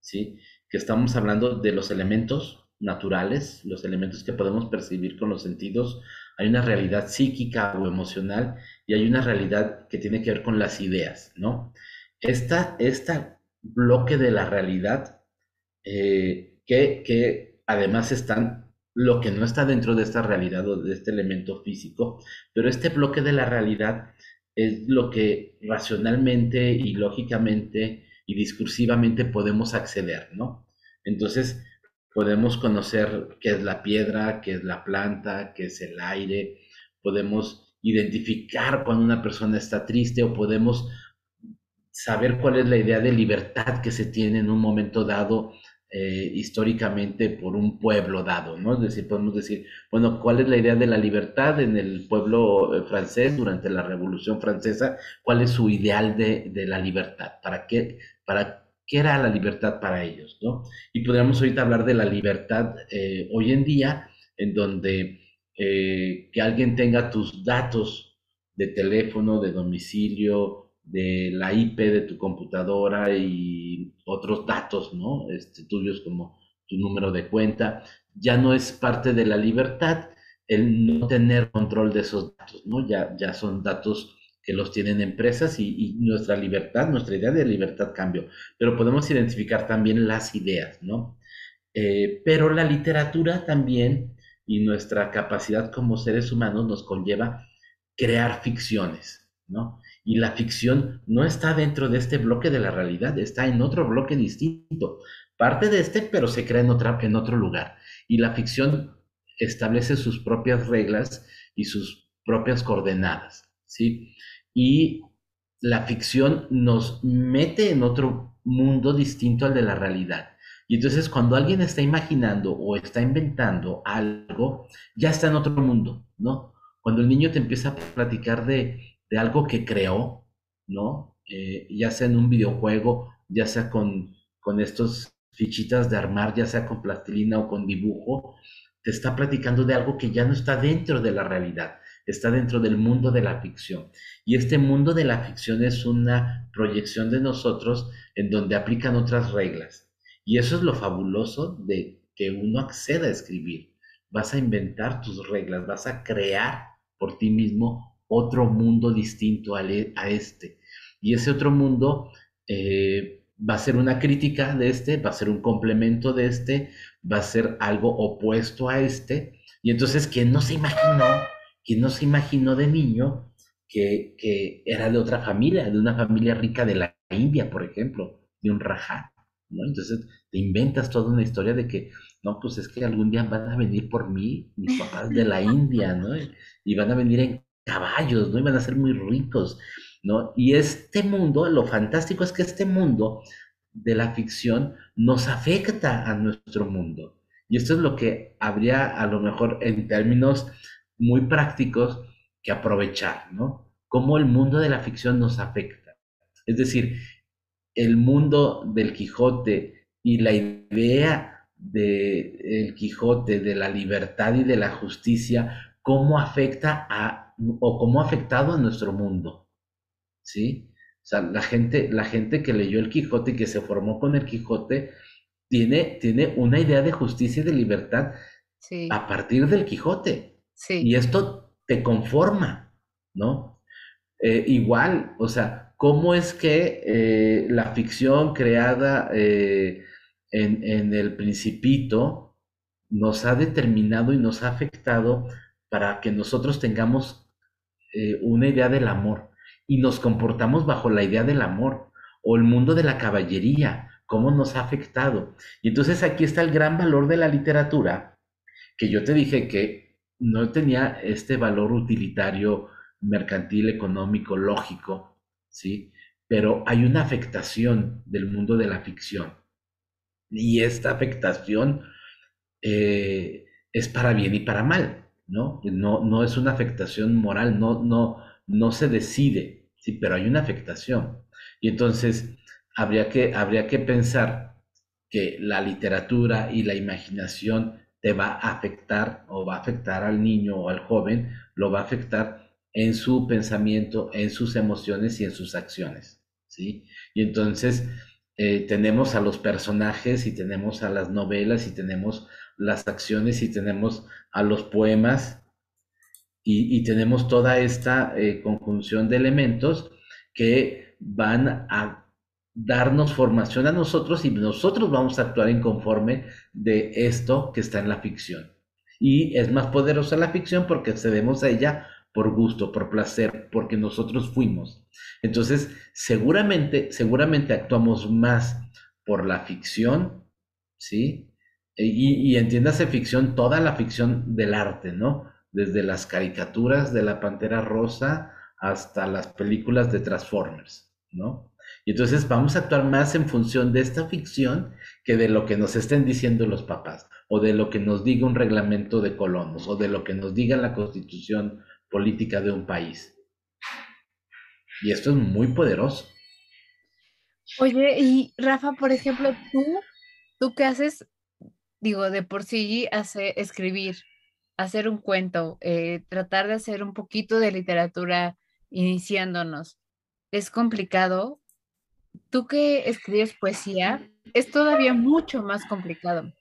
¿sí? Que estamos hablando de los elementos naturales, los elementos que podemos percibir con los sentidos. Hay una realidad psíquica o emocional y hay una realidad que tiene que ver con las ideas, ¿no? Esta, este bloque de la realidad, eh, que, que además están lo que no está dentro de esta realidad o de este elemento físico, pero este bloque de la realidad es lo que racionalmente y lógicamente y discursivamente podemos acceder, ¿no? Entonces, podemos conocer qué es la piedra, qué es la planta, qué es el aire, podemos identificar cuando una persona está triste o podemos saber cuál es la idea de libertad que se tiene en un momento dado eh, históricamente por un pueblo dado, ¿no? Es decir, podemos decir, bueno, ¿cuál es la idea de la libertad en el pueblo eh, francés durante la Revolución Francesa? ¿Cuál es su ideal de, la libertad? ¿Para qué, para qué era la libertad para ellos, ¿no? Y podríamos ahorita hablar de la libertad eh, hoy en día, en donde que alguien tenga tus datos de teléfono, de domicilio, de la IP de tu computadora y otros datos, ¿no? Este, tuyos como tu número de cuenta, ya no es parte de la libertad el no tener control de esos datos, ¿no? Ya, ya son datos que los tienen empresas y, nuestra libertad, nuestra idea de libertad cambió. Pero podemos identificar también las ideas, ¿no? Eh, pero la literatura también y nuestra capacidad como seres humanos nos conlleva crear ficciones, ¿no? Y la ficción no está dentro de este bloque de la realidad, está en otro bloque distinto. Parte de este, pero se crea en, en otro lugar. Y la ficción establece sus propias reglas y sus propias coordenadas, ¿sí? Y la ficción nos mete en otro mundo distinto al de la realidad. Y entonces cuando alguien está imaginando o está inventando algo, ya está en otro mundo, ¿no? Cuando el niño te empieza a platicar de de algo que creó, ¿no? Eh, ya sea en un videojuego, ya sea con, con estos fichitas de armar, ya sea con plastilina o con dibujo, te está platicando de algo que ya no está dentro de la realidad, está dentro del mundo de la ficción. Y este mundo de la ficción es una proyección de nosotros en donde aplican otras reglas. Y eso es lo fabuloso de que uno acceda a escribir. Vas a inventar tus reglas, vas a crear por ti mismo otro mundo distinto e, a, este. Y ese otro mundo eh, va a ser una crítica de este, va a ser un complemento de este, va a ser algo opuesto a este. Y entonces, ¿quién no se imaginó, quién no se imaginó de niño que, que era de otra familia, de una familia rica de la India, por ejemplo, de un rajá? ¿no? Entonces te inventas toda una historia de que, no, pues es que algún día van a venir por mí, mis papás de la India, ¿no? Y van a venir en caballos, ¿no? Iban a ser muy ricos, ¿no? Y este mundo, lo fantástico es que este mundo de la ficción nos afecta a nuestro mundo. Y esto es lo que habría a lo mejor en términos muy prácticos que aprovechar, ¿no? Cómo el mundo de la ficción nos afecta. Es decir, el mundo del Quijote y la idea del Quijote, de la libertad y de la justicia, cómo afecta a o cómo ha afectado a nuestro mundo. ¿Sí? O sea, la gente, la gente que leyó el Quijote y que se formó con el Quijote tiene, tiene una idea de justicia y de libertad a partir del Quijote. Y esto te conforma, ¿no? Eh, igual, o sea, ¿cómo es que eh, la ficción creada eh, en, en el Principito nos ha determinado y nos ha afectado para que nosotros tengamos una idea del amor y nos comportamos bajo la idea del amor o el mundo de la caballería, cómo nos ha afectado. Y entonces aquí está el gran valor de la literatura, que yo te dije que no tenía este valor utilitario, mercantil, económico, lógico, ¿sí? Pero hay una afectación del mundo de la ficción. Y esta afectación eh, es para bien y para mal, ¿no? No, no es una afectación moral, no, no, no se decide, sí, pero hay una afectación. Y entonces habría que, habría que pensar que la literatura y la imaginación te va a afectar o va a afectar al niño o al joven, lo va a afectar en su pensamiento, en sus emociones y en sus acciones, ¿sí? Y entonces eh, tenemos a los personajes y tenemos a las novelas y tenemos las acciones y tenemos a los poemas y, tenemos toda esta eh, conjunción de elementos que van a darnos formación a nosotros y nosotros vamos a actuar en conforme de esto que está en la ficción. Y es más poderosa la ficción porque accedemos a ella por gusto, por placer, porque nosotros fuimos. Entonces, seguramente, seguramente actuamos más por la ficción, ¿sí? Y, y entiéndase ficción, toda la ficción del arte, ¿no? Desde las caricaturas de la Pantera Rosa hasta las películas de Transformers, ¿no? Y entonces vamos a actuar más en función de esta ficción que de lo que nos estén diciendo los papás, o de lo que nos diga un reglamento de colonos, o de lo que nos diga la constitución política de un país. Y esto es muy poderoso. Oye, y Rafa, por ejemplo, tú, tú qué haces, digo, de por sí hace escribir, hacer un cuento, eh, tratar de hacer un poquito de literatura iniciándonos. Es complicado. Tú que escribes poesía, es todavía mucho más complicado,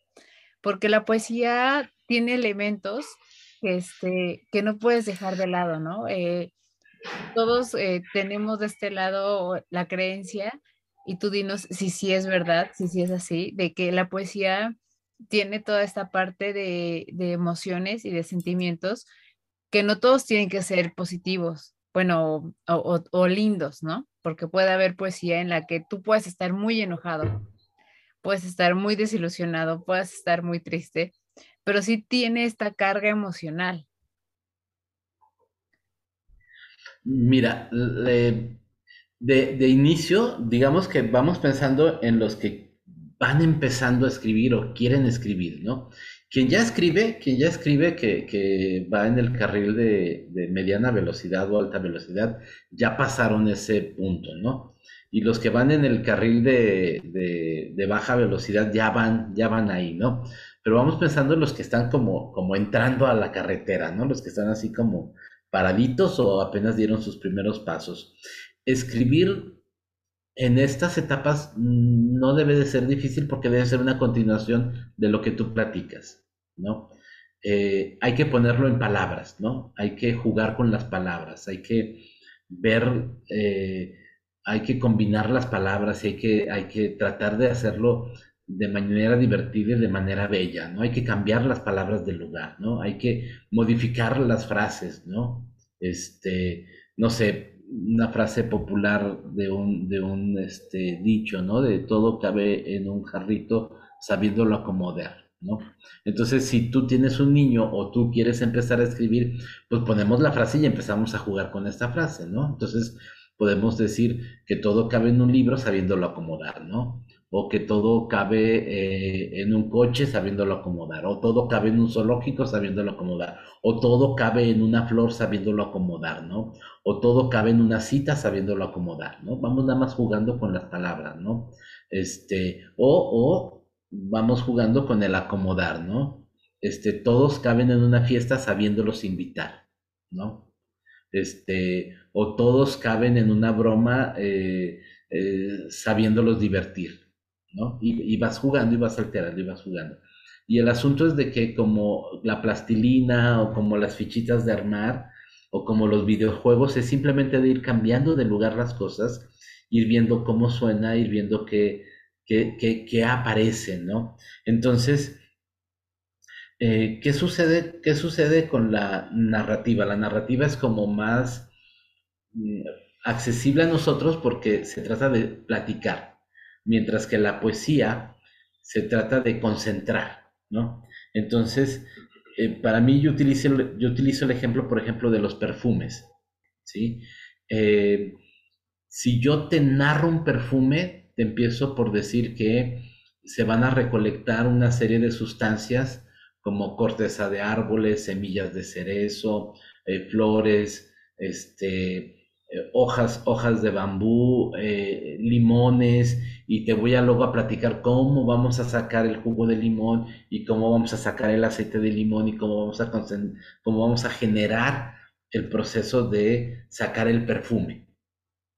porque la poesía tiene elementos que, este, que no puedes dejar de lado, ¿no? Eh, todos eh, tenemos de este lado la creencia, y tú dinos si sí es verdad, si sí es así, de que la poesía tiene toda esta parte de, emociones y de sentimientos que no todos tienen que ser positivos, bueno, o, o, lindos, ¿no? Porque puede haber poesía en la que tú puedes estar muy enojado, puedes estar muy desilusionado, puedes estar muy triste, pero sí tiene esta carga emocional. Mira, de, de, inicio, digamos que vamos pensando en los que van empezando a escribir o quieren escribir, ¿no? Quien ya escribe, quien ya escribe que, va en el carril de, mediana velocidad o alta velocidad, ya pasaron ese punto, ¿no? Y los que van en el carril de, de baja velocidad ya van, ya van ahí, ¿no? pero vamos pensando en los que están como, como entrando a la carretera, ¿no? Los que están así como paraditos o apenas dieron sus primeros pasos. Escribir en estas etapas no debe de ser difícil porque debe ser una continuación de lo que tú platicas, ¿no? Eh, hay que ponerlo en palabras, ¿no? Hay que jugar con las palabras, hay que ver, eh, hay que combinar las palabras y hay que, hay que tratar de hacerlo de manera divertida y de manera bella, ¿no? Hay que cambiar las palabras del lugar, ¿no? Hay que modificar las frases, ¿no? Este, no sé, una frase popular de un, de un este, dicho, ¿no? De todo cabe en un jarrito sabiéndolo acomodar, ¿no? Entonces, si tú tienes un niño o tú quieres empezar a escribir, pues ponemos la frase y empezamos a jugar con esta frase, ¿no? Entonces, podemos decir que todo cabe en un libro sabiéndolo acomodar, ¿no? o que todo cabe eh, en un coche sabiéndolo acomodar, o todo cabe en un zoológico sabiéndolo acomodar, o todo cabe en una flor sabiéndolo acomodar, ¿no? O todo cabe en una cita sabiéndolo acomodar, ¿no? Vamos nada más jugando con las palabras, ¿no? Este, o, o vamos jugando con el acomodar, ¿no? Este, todos caben en una fiesta sabiéndolos invitar, ¿no? Este, o todos caben en una broma eh, eh, sabiéndolos divertir, ¿no? Y, vas jugando y vas alterando y vas jugando. Y el asunto es de que como la plastilina o como las fichitas de armar o como los videojuegos es simplemente de ir cambiando de lugar las cosas, ir viendo cómo suena, ir viendo qué, qué, qué, aparece, ¿no? Entonces, eh, ¿qué, sucede, ¿qué sucede con la narrativa? La narrativa es como más mm, accesible a nosotros porque se trata de platicar mientras que la poesía se trata de concentrar, ¿no? Entonces, eh, para mí yo utilizo, yo utilizo el ejemplo, por ejemplo, de los perfumes, ¿sí? Eh, si yo te narro un perfume, te empiezo por decir que se van a recolectar una serie de sustancias como corteza de árboles, semillas de cerezo, eh, flores, este, hojas, hojas de bambú, limones, y te voy a luego a platicar cómo vamos a sacar el jugo de limón y cómo vamos a sacar el aceite de limón y cómo vamos a, cómo vamos a generar el proceso de sacar el perfume.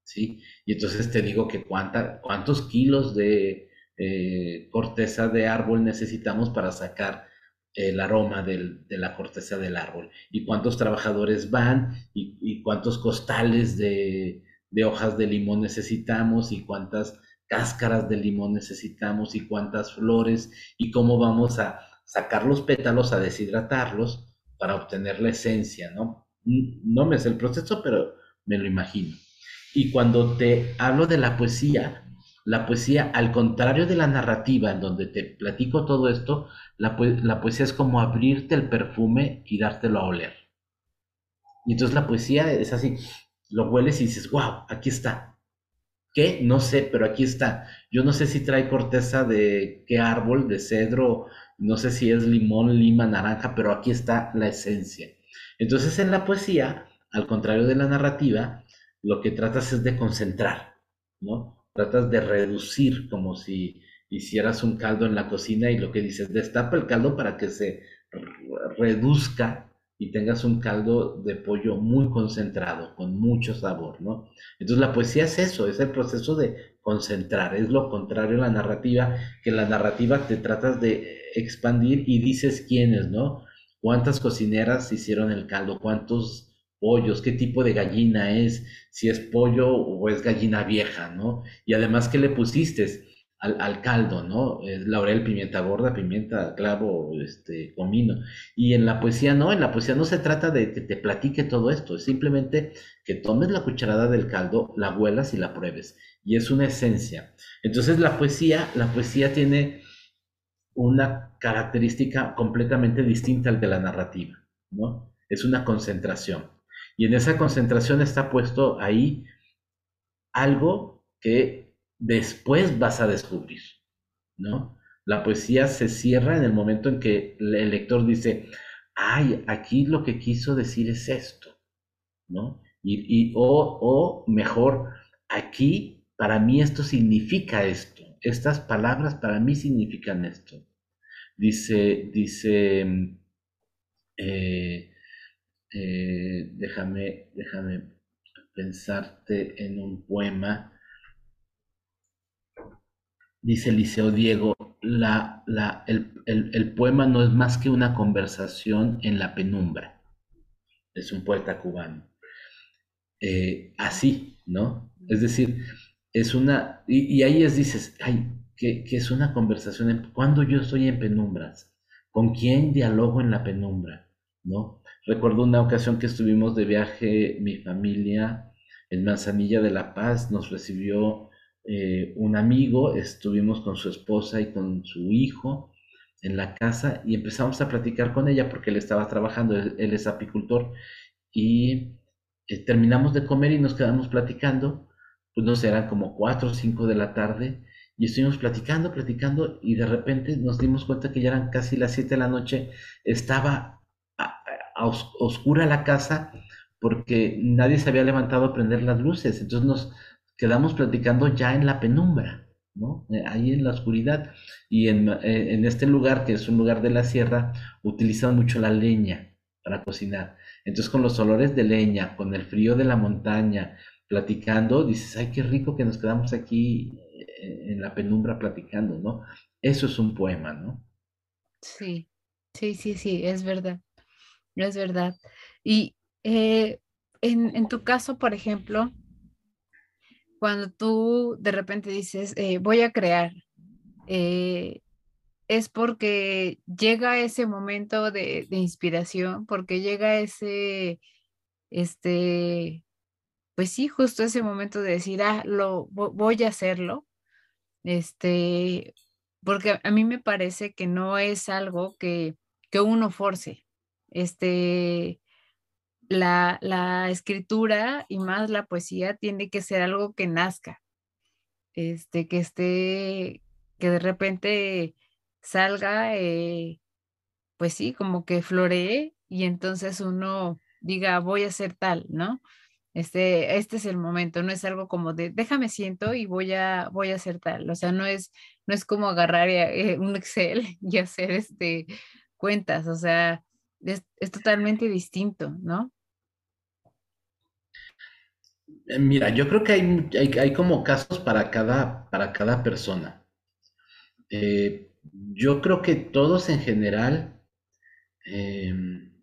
¿sí? Y entonces te digo que cuánta, cuántos kilos de eh, corteza de árbol necesitamos para sacar el aroma de la corteza del árbol y cuántos trabajadores van y, cuántos costales de, de, hojas de limón necesitamos y cuántas cáscaras de limón necesitamos y cuántas flores y cómo vamos a sacar los pétalos, a deshidratarlos para obtener la esencia, ¿no? No me sé el proceso, pero me lo imagino. Y cuando te hablo de la poesía, la poesía, al contrario de la narrativa, en donde te platico todo esto, la, la poesía es como abrirte el perfume y dártelo a oler. Y entonces la poesía es así, lo hueles y dices, wow, aquí está, ¿Qué? No sé, pero aquí está. Yo no sé si trae corteza de qué árbol, de cedro, no sé si es limón, lima, naranja, pero aquí está la esencia. Entonces en la poesía, al contrario de la narrativa, lo que tratas es de concentrar, ¿no? Tratas de reducir como si hicieras un caldo en la cocina y lo que dices, destapa el caldo para que se reduzca y tengas un caldo de pollo muy concentrado, con mucho sabor, ¿no? Entonces la poesía es eso, es el proceso de concentrar, es lo contrario a la narrativa, que la narrativa te tratas de expandir y dices quiénes, ¿no? ¿Cuántas cocineras hicieron el caldo? ¿Cuántos pollos? ¿Qué tipo de gallina es? Si es pollo o es gallina vieja, ¿no? Y además, ¿qué le pusiste? al, caldo, ¿no? laurel, pimienta gorda, pimienta, clavo, este, comino. Y en la poesía no, en la poesía no se trata de que te platique todo esto, es simplemente que tomes la cucharada del caldo, la huelas y la pruebes. Y es una esencia. Entonces la poesía, la poesía tiene una característica completamente distinta al de la narrativa, ¿no? Es una concentración. Y en esa concentración está puesto ahí algo que después vas a descubrir, ¿no? La poesía se cierra en el momento en que el lector dice, ay, aquí lo que quiso decir es esto, ¿no? Y, o, o mejor, aquí para mí esto significa esto, estas palabras para mí significan esto. Dice, dice, eh, eh, déjame, déjame pensarte en un poema dice Liceo Diego, la, la, el, poema no es más que una conversación en la penumbra. Es un poeta cubano. Eh, así, ¿no? Es decir, es una, y, ahí es, dices, ay, que, es una conversación, cuando yo estoy en penumbras, ¿con quién dialogo en la penumbra? ¿No? Recuerdo una ocasión que estuvimos de viaje, mi familia en Manzanilla de la Paz nos recibió eh, un amigo, estuvimos con su esposa y con su hijo en la casa y empezamos a platicar con ella porque él estaba trabajando, él, es apicultor y eh, terminamos de comer y nos quedamos platicando, pues no sé, eran como 4 o 5 de la tarde y estuvimos platicando, platicando y de repente nos dimos cuenta que ya eran casi las 7 de la noche, estaba oscura la casa porque nadie se había levantado a prender las luces, entonces nos quedamos platicando ya en la penumbra, ¿no? Eh, ahí en la oscuridad. Y en, eh, en, este lugar, que es un lugar de la sierra, utilizan mucho la leña para cocinar. Entonces con los olores de leña, con el frío de la montaña, platicando, dices, ay, qué rico que nos quedamos aquí eh, en la penumbra platicando, ¿no? Eso es un poema, ¿no? Sí, sí, sí, sí, es verdad, es verdad. Y en, en tu caso, por ejemplo, cuando tú de repente dices, eh, voy a crear, eh, es porque llega ese momento de, inspiración, porque llega ese, este, pues sí, justo ese momento de decir, ah, lo voy a hacerlo, este, porque a mí me parece que no es algo que, que uno force, este, la, la escritura y más la poesía tiene que ser algo que nazca, este, que esté, que de repente salga, eh, pues sí, como que floree y entonces uno diga, voy a hacer tal, ¿no? Este, este es el momento, no es algo como de, déjame siento y voy a, voy a hacer tal, o sea, no es, no es como agarrar eh, un Excel y hacer este, cuentas, o sea, es, es totalmente distinto, ¿no? Eh, mira, yo creo que hay, hay, como casos para cada, para cada persona. Eh, yo creo que todos en general em,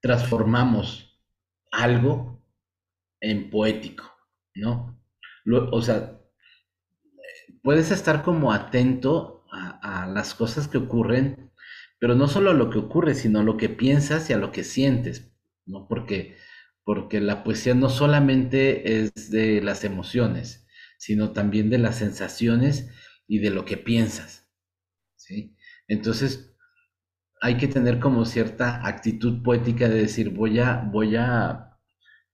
transformamos algo en poético, ¿no? o sea, puedes estar como atento a, las cosas que ocurren, pero no solo a lo que ocurre, sino a lo que piensas y a lo que sientes, ¿no? Porque porque la poesía no solamente es de las emociones, sino también de las sensaciones y de lo que piensas. ¿sí? Entonces, hay que tener como cierta actitud poética de decir, voy a, voy a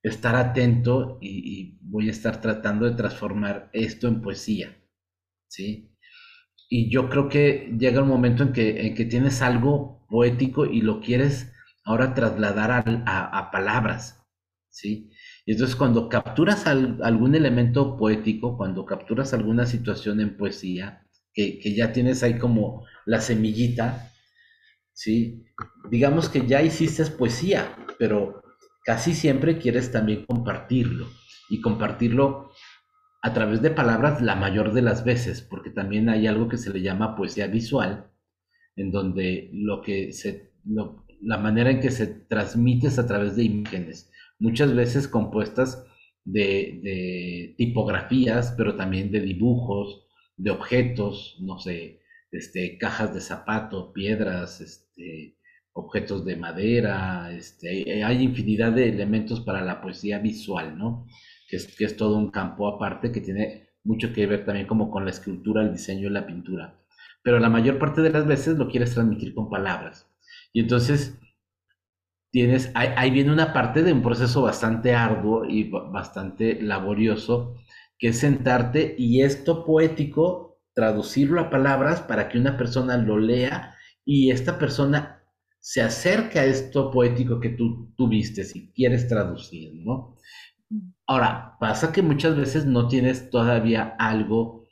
estar atento y, voy a estar tratando de transformar esto en poesía. ¿sí? Y yo creo que llega un momento en que, en que tienes algo poético y lo quieres ahora trasladar a palabras. ¿sí? Y entonces cuando capturas algún elemento poético, cuando capturas alguna situación en poesía, que, ya tienes ahí como la semillita, ¿sí? Digamos que ya hiciste poesía, pero casi siempre quieres también compartirlo y compartirlo a través de palabras la mayor de las veces, porque también hay algo que se le llama poesía visual, en donde lo que se, la manera en que se transmite es a través de imágenes muchas veces compuestas de, tipografías, pero también de dibujos, de objetos, no sé, este, cajas de zapato, piedras, este, objetos de madera, este, hay infinidad de elementos para la poesía visual, ¿no? Que es, todo un campo aparte que tiene mucho que ver también como con la escultura, el diseño y la pintura. Pero la mayor parte de las veces lo quieres transmitir con palabras. Y entonces tienes, ahí, viene una parte de un proceso bastante arduo y bastante laborioso, que es sentarte y esto poético, traducirlo a palabras para que una persona lo lea y esta persona se acerque a esto poético que tú tuviste, si quieres traducir, ¿no? Ahora, pasa que muchas veces no tienes todavía algo,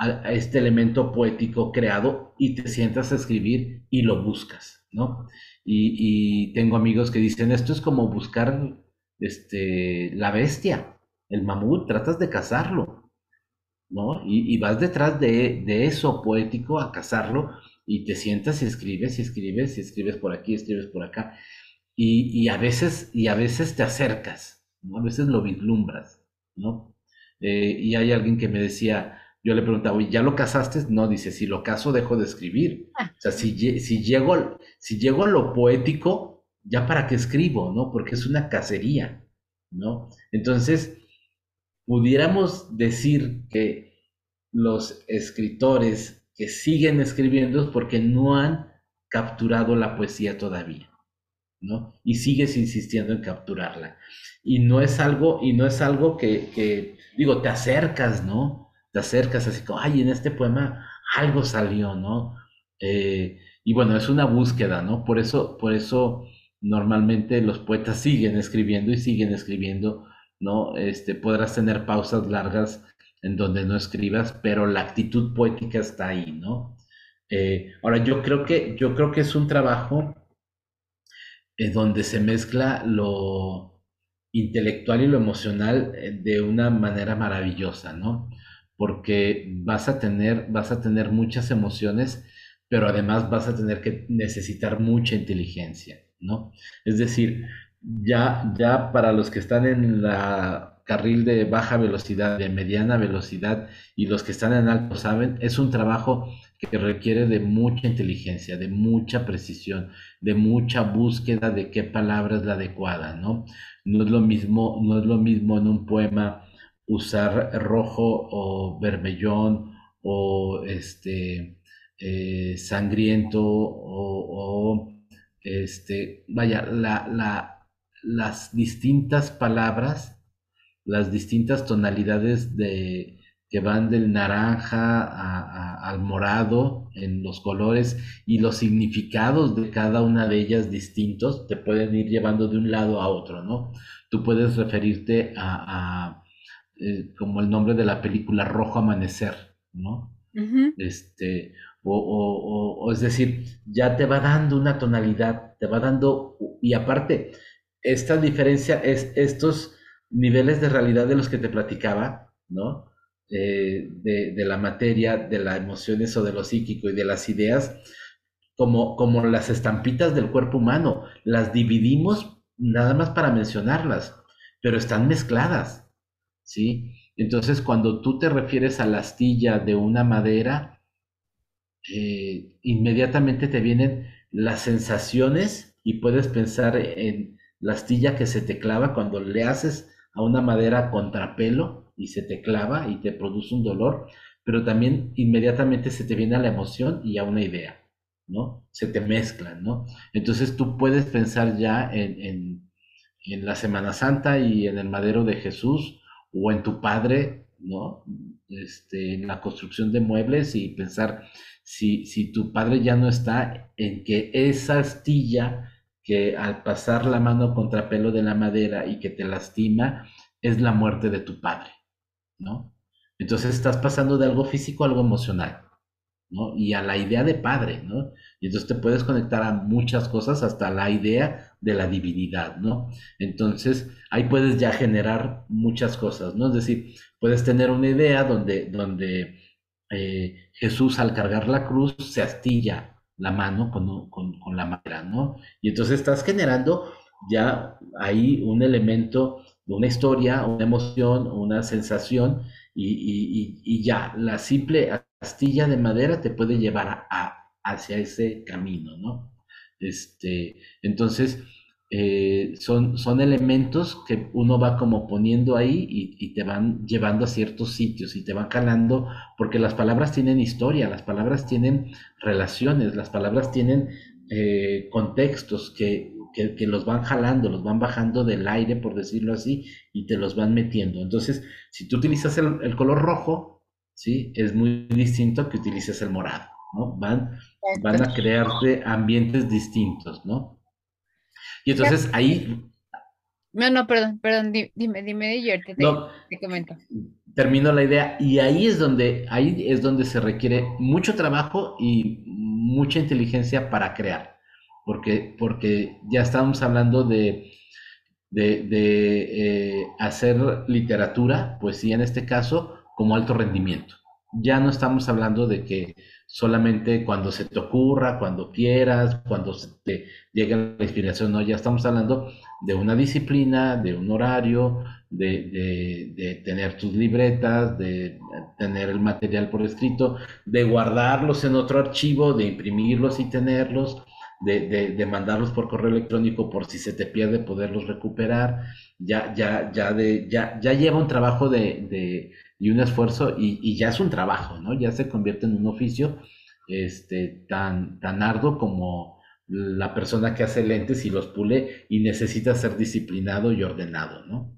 a este elemento poético creado y te sientas a escribir y lo buscas, ¿no? Y, tengo amigos que dicen, esto es como buscar este, la bestia, el mamut, tratas de cazarlo, ¿no? Y, vas detrás de, eso poético a cazarlo y te sientas y escribes y escribes y escribes por aquí, escribes por acá. Y, a, veces, y a veces te acercas, ¿no? A veces lo vislumbras, ¿no? Eh, y hay alguien que me decía, yo le preguntaba, ¿ya lo casaste? No, dice, si lo caso dejo de escribir. Ah. O sea, si, si, llego, si llego a lo poético, ya para qué escribo, ¿no? Porque es una cacería, ¿no? Entonces, pudiéramos decir que los escritores que siguen escribiendo es porque no han capturado la poesía todavía, ¿no? Y sigues insistiendo en capturarla. Y no es algo, y no es algo que, digo, te acercas, ¿no? te acercas así como, ay, en este poema algo salió, ¿no? Eh, y bueno, es una búsqueda, ¿no? Por eso, por eso normalmente los poetas siguen escribiendo y siguen escribiendo, ¿no? Este, podrás tener pausas largas en donde no escribas, pero la actitud poética está ahí, ¿no? Eh, ahora, yo creo que, yo creo que es un trabajo en donde se mezcla lo intelectual y lo emocional eh, de una manera maravillosa, ¿no? porque vas a tener, vas a tener muchas emociones, pero además vas a tener que necesitar mucha inteligencia, ¿no? Es decir, ya, ya para los que están en la carril de baja velocidad, de mediana velocidad y los que están en alto saben, es un trabajo que requiere de mucha inteligencia, de mucha precisión, de mucha búsqueda de qué palabra es la adecuada, ¿no? No es lo mismo, no es lo mismo en un poema usar rojo o vermellón o este eh, sangriento o, este, vaya, las distintas palabras, las distintas tonalidades de, que van del naranja al morado en los colores y los significados de cada una de ellas distintos te pueden ir llevando de un lado a otro, ¿no? Tú puedes referirte a, eh, como el nombre de la película Rojo Amanecer, ¿no? Este, o, es decir, ya te va dando una tonalidad, te va dando, y aparte, esta diferencia es estos niveles de realidad de los que te platicaba, ¿no? Eh, de, la materia, de las emociones o de lo psíquico y de las ideas, como, como las estampitas del cuerpo humano, las dividimos nada más para mencionarlas, pero están mezcladas, ¿sí? Entonces, cuando tú te refieres a la astilla de una madera, eh, inmediatamente te vienen las sensaciones y puedes pensar en la astilla que se te clava cuando le haces a una madera contrapelo y se te clava y te produce un dolor, pero también inmediatamente se te viene a la emoción y a una idea, ¿no? Se te mezclan, ¿no? Entonces tú puedes pensar ya en, en la Semana Santa y en el madero de Jesús o en tu padre, ¿no? Este, en la construcción de muebles y pensar si, si tu padre ya no está, en que esa astilla que al pasar la mano contra pelo de la madera y que te lastima, es la muerte de tu padre, ¿no? Entonces estás pasando de algo físico a algo emocional, ¿no? Y a la idea de padre, ¿no? Y entonces te puedes conectar a muchas cosas, hasta la idea de la divinidad, ¿no? Entonces ahí puedes ya generar muchas cosas, ¿no? Es decir, puedes tener una idea donde, donde eh, Jesús al cargar la cruz se astilla la mano con, la madera, ¿no? Y entonces estás generando ya ahí un elemento una historia, una emoción, una sensación, y, ya la simple astilla de madera te puede llevar a, hacia ese camino, ¿no? Este, entonces, eh, son, son elementos que uno va como poniendo ahí y, te van llevando a ciertos sitios y te van calando, porque las palabras tienen historia, las palabras tienen relaciones, las palabras tienen eh, contextos que, que, los van jalando, los van bajando del aire, por decirlo así, y te los van metiendo. Entonces, si tú utilizas el, el color rojo, ¿sí? Es muy distinto que utilices el morado, ¿no? Van, van a crearte ambientes distintos, ¿no? Y entonces ahí... No, no, perdón, perdón, dime, dime, y te, te comento. Termino la idea y ahí es donde, ahí es donde se requiere mucho trabajo y mucha inteligencia para crear, porque, porque ya estamos hablando de, de, de eh, hacer literatura, poesía en este caso, como alto rendimiento. Ya no estamos hablando de que solamente cuando se te ocurra, cuando quieras, cuando se te llegue la inspiración, no, ya estamos hablando de una disciplina, de un horario, de, tener tus libretas, de tener el material por escrito, de guardarlos en otro archivo, de imprimirlos y tenerlos, de, mandarlos por correo electrónico por si se te pierde poderlos recuperar, ya, ya, ya, de, ya, ya lleva un trabajo de y un esfuerzo y, ya es un trabajo, ¿no? Ya se convierte en un oficio este, tan, tan arduo como la persona que hace lentes y los pule y necesita ser disciplinado y ordenado, ¿no?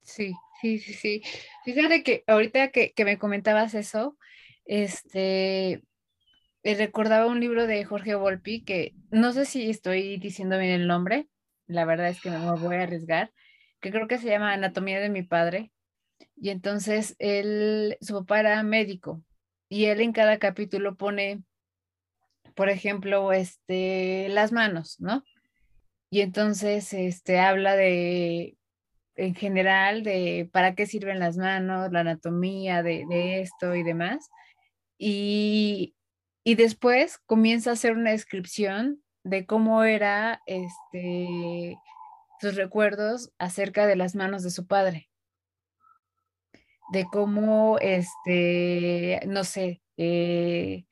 Sí, sí, sí, sí. Fíjate que ahorita que, me comentabas eso, este, recordaba un libro de Jorge Volpi que no sé si estoy diciendo bien el nombre, la verdad es que me voy a arriesgar, que creo que se llama Anatomía de mi padre, y entonces él, su papá era médico y él en cada capítulo pone, por ejemplo, este, las manos, ¿no? Y entonces este, habla de, en general, de para qué sirven las manos, la anatomía de, esto y demás. Y, y, después comienza a hacer una descripción de cómo era este, sus recuerdos acerca de las manos de su padre. De cómo, este, no sé, eh,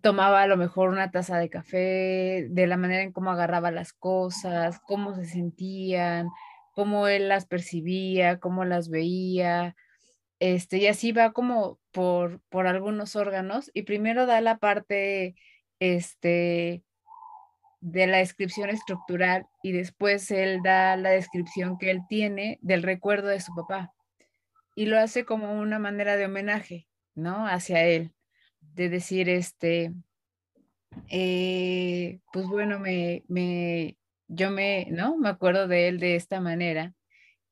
tomaba a lo mejor una taza de café, de la manera en cómo agarraba las cosas, cómo se sentían, cómo él las percibía, cómo las veía, este, y así va como por, por algunos órganos, y primero da la parte, este, de la descripción estructural y después él da la descripción que él tiene del recuerdo de su papá. Y lo hace como una manera de homenaje, ¿no? Hacia él, de decir, este, eh, pues bueno, me, me, yo me, ¿no? Me acuerdo de él de esta manera.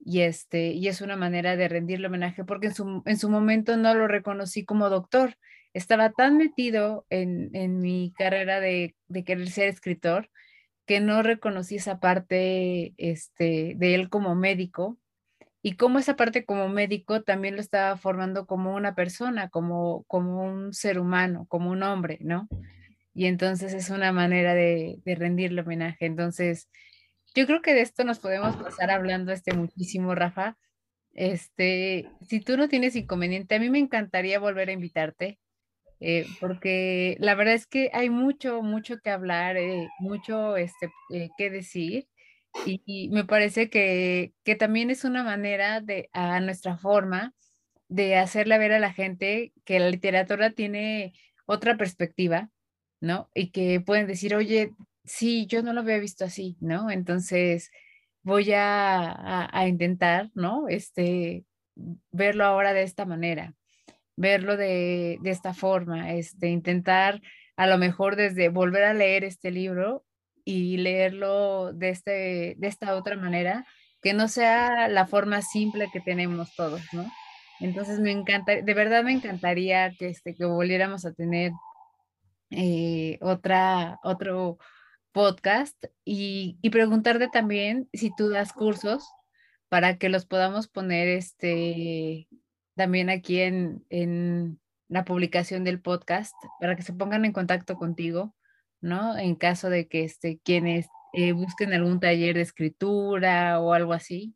Y, este, y es una manera de rendirle homenaje porque en su, en su momento no lo reconocí como doctor. Estaba tan metido en, en mi carrera de, de, querer ser escritor que no reconocí esa parte este, de él como médico y cómo esa parte como médico también lo estaba formando como una persona, como, como un ser humano, como un hombre, ¿no? y entonces es una manera de, de rendirle homenaje. Entonces, yo creo que de esto nos podemos pasar hablando este muchísimo, Rafa. Este, si tú no tienes inconveniente, a mí me encantaría volver a invitarte, eh, porque la verdad es que hay mucho, mucho que hablar, eh, mucho este, eh, que decir, y, y, me parece que, que también es una manera de, a nuestra forma, de hacerle ver a la gente que la literatura tiene otra perspectiva, ¿no? Y que pueden decir, oye, sí, yo no lo había visto así, ¿no? Entonces voy a, a, intentar, ¿no? Este, verlo ahora de esta manera, verlo de, de esta forma, este, intentar a lo mejor desde volver a leer este libro y leerlo de, este, de esta otra manera, que no sea la forma simple que tenemos todos, ¿no? Entonces me encanta, de verdad me encantaría que, este, que volviéramos a tener eh, otra, otro podcast y, preguntarte también si tú das cursos para que los podamos poner este, también aquí en, en la publicación del podcast, para que se pongan en contacto contigo, ¿no? En caso de que este, quienes eh, busquen algún taller de escritura o algo así.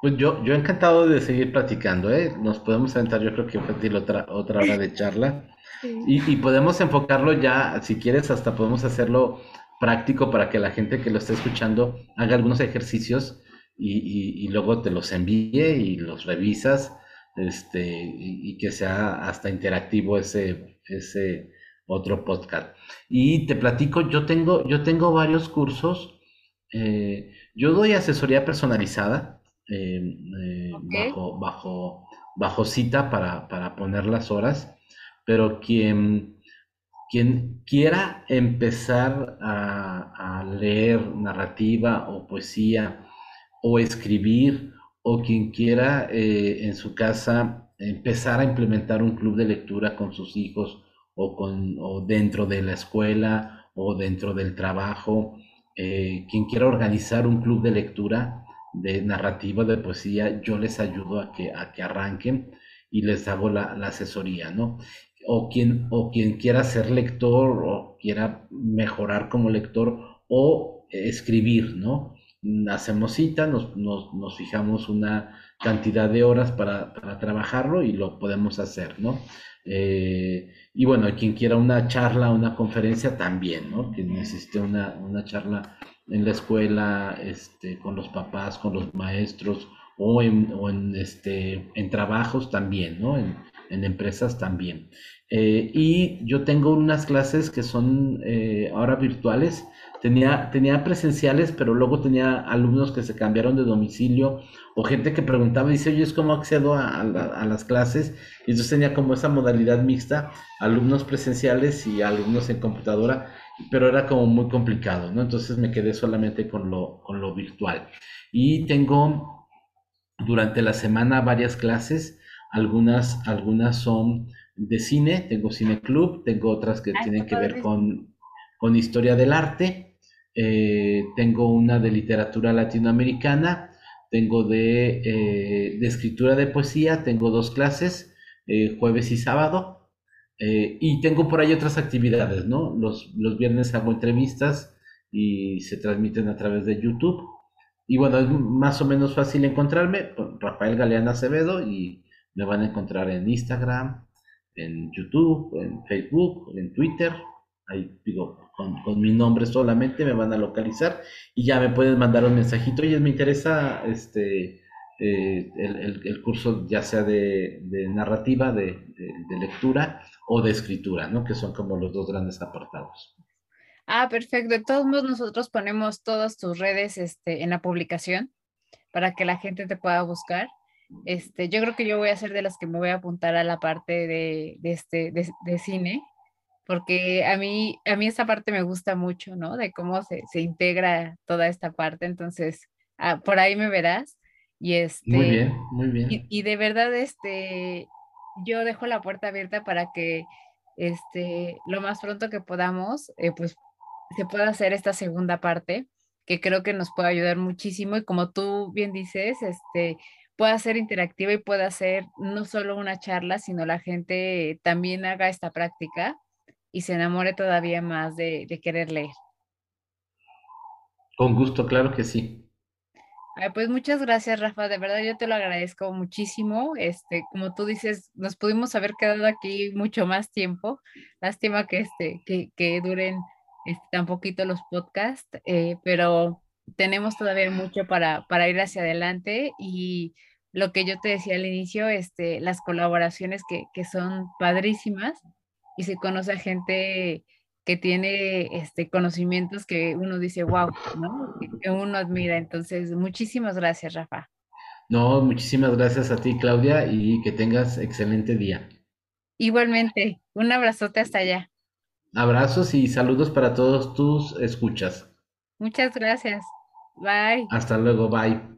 Pues yo, yo encantado de seguir platicando, ¿eh? Nos podemos sentar, yo creo que fue otra, otra hora de charla. Sí. Y, y, podemos enfocarlo ya, si quieres, hasta podemos hacerlo práctico para que la gente que lo esté escuchando haga algunos ejercicios y, y, y luego te los envíe y los revisas, este, y, que sea hasta interactivo ese, ese otro podcast. Y te platico, yo tengo, yo tengo varios cursos. Eh, yo doy asesoría personalizada eh, eh, okay. bajo, bajo, bajo cita para, para, poner las horas, pero quien, quien quiera empezar a, leer narrativa o poesía o escribir, o quien quiera eh, en su casa empezar a implementar un club de lectura con sus hijos o, con, o dentro de la escuela o dentro del trabajo, eh, quien quiera organizar un club de lectura, de narrativa, de poesía, yo les ayudo a que, a que arranquen y les hago la, la asesoría, ¿no? O quien, o quien quiera ser lector o quiera mejorar como lector o escribir, ¿no? Hacemos cita, nos, nos, nos fijamos una cantidad de horas para, para, trabajarlo y lo podemos hacer, ¿no? Eh, y bueno, quien quiera una charla, una conferencia también, ¿no? Que necesite una, una charla en la escuela, este, con los papás, con los maestros o en, o en, este, en trabajos también, ¿no? En, en empresas también. Eh, y yo tengo unas clases que son eh, ahora virtuales. Tenía, tenía presenciales, pero luego tenía alumnos que se cambiaron de domicilio o gente que preguntaba, dice, oye, ¿cómo accedo a, a, las clases? Y entonces tenía como esa modalidad mixta, alumnos presenciales y alumnos en computadora pero era como muy complicado, ¿no? Entonces me quedé solamente con lo, con lo virtual. Y tengo durante la semana varias clases, algunas, algunas son de cine, tengo cine club, tengo otras que Ay, tienen que ver con, con, historia del arte, eh, tengo una de literatura latinoamericana, tengo de, eh, de escritura de poesía, tengo dos clases, eh, jueves y sábado, y tengo por ahí otras actividades, ¿no? Los, los viernes hago entrevistas y se transmiten a través de YouTube. Y bueno, es más o menos fácil encontrarme, Rafael Galeana Acevedo, y me van a encontrar en Instagram, en YouTube, en Facebook, en Twitter. Ahí digo, con, mi nombre solamente me van a localizar y ya me pueden mandar un mensajito. Oye, me interesa este eh, el, curso ya sea de, narrativa, de, lectura o de escritura, ¿no? Que son como los dos grandes apartados. Ah, perfecto. De todos modos, nosotros ponemos todas tus redes este, en la publicación para que la gente te pueda buscar. Este, yo creo que yo voy a ser de las que me voy a apuntar a la parte de, este, de, cine, porque a mí, a mí esta parte me gusta mucho, ¿no? De cómo se, se integra toda esta parte. Entonces, ah, por ahí me verás. Y este, muy bien, muy bien. Y, de verdad, este, yo dejo la puerta abierta para que este, lo más pronto que podamos, eh, pues se pueda hacer esta segunda parte, que creo que nos puede ayudar muchísimo. Y como tú bien dices, este, pueda ser interactiva y pueda ser no solo una charla, sino la gente también haga esta práctica y se enamore todavía más de, de querer leer. Con gusto, claro que sí pues muchas gracias, Rafa. De verdad, yo te lo agradezco muchísimo. Este, como tú dices, nos pudimos haber quedado aquí mucho más tiempo. Lástima que este, que, que duren este, tan poquito los podcasts, eh, pero tenemos todavía mucho para, para ir hacia adelante y lo que yo te decía al inicio, este, las colaboraciones que, que son padrísimas y se conoce a gente que tiene este, conocimientos que uno dice, wow, ¿no? Que uno admira. Entonces, muchísimas gracias, Rafa. No, muchísimas gracias a ti, Claudia, y que tengas excelente día. Igualmente, un abrazote hasta allá. Abrazos y saludos para todos tus escuchas. Muchas gracias. Bye. Hasta luego, bye.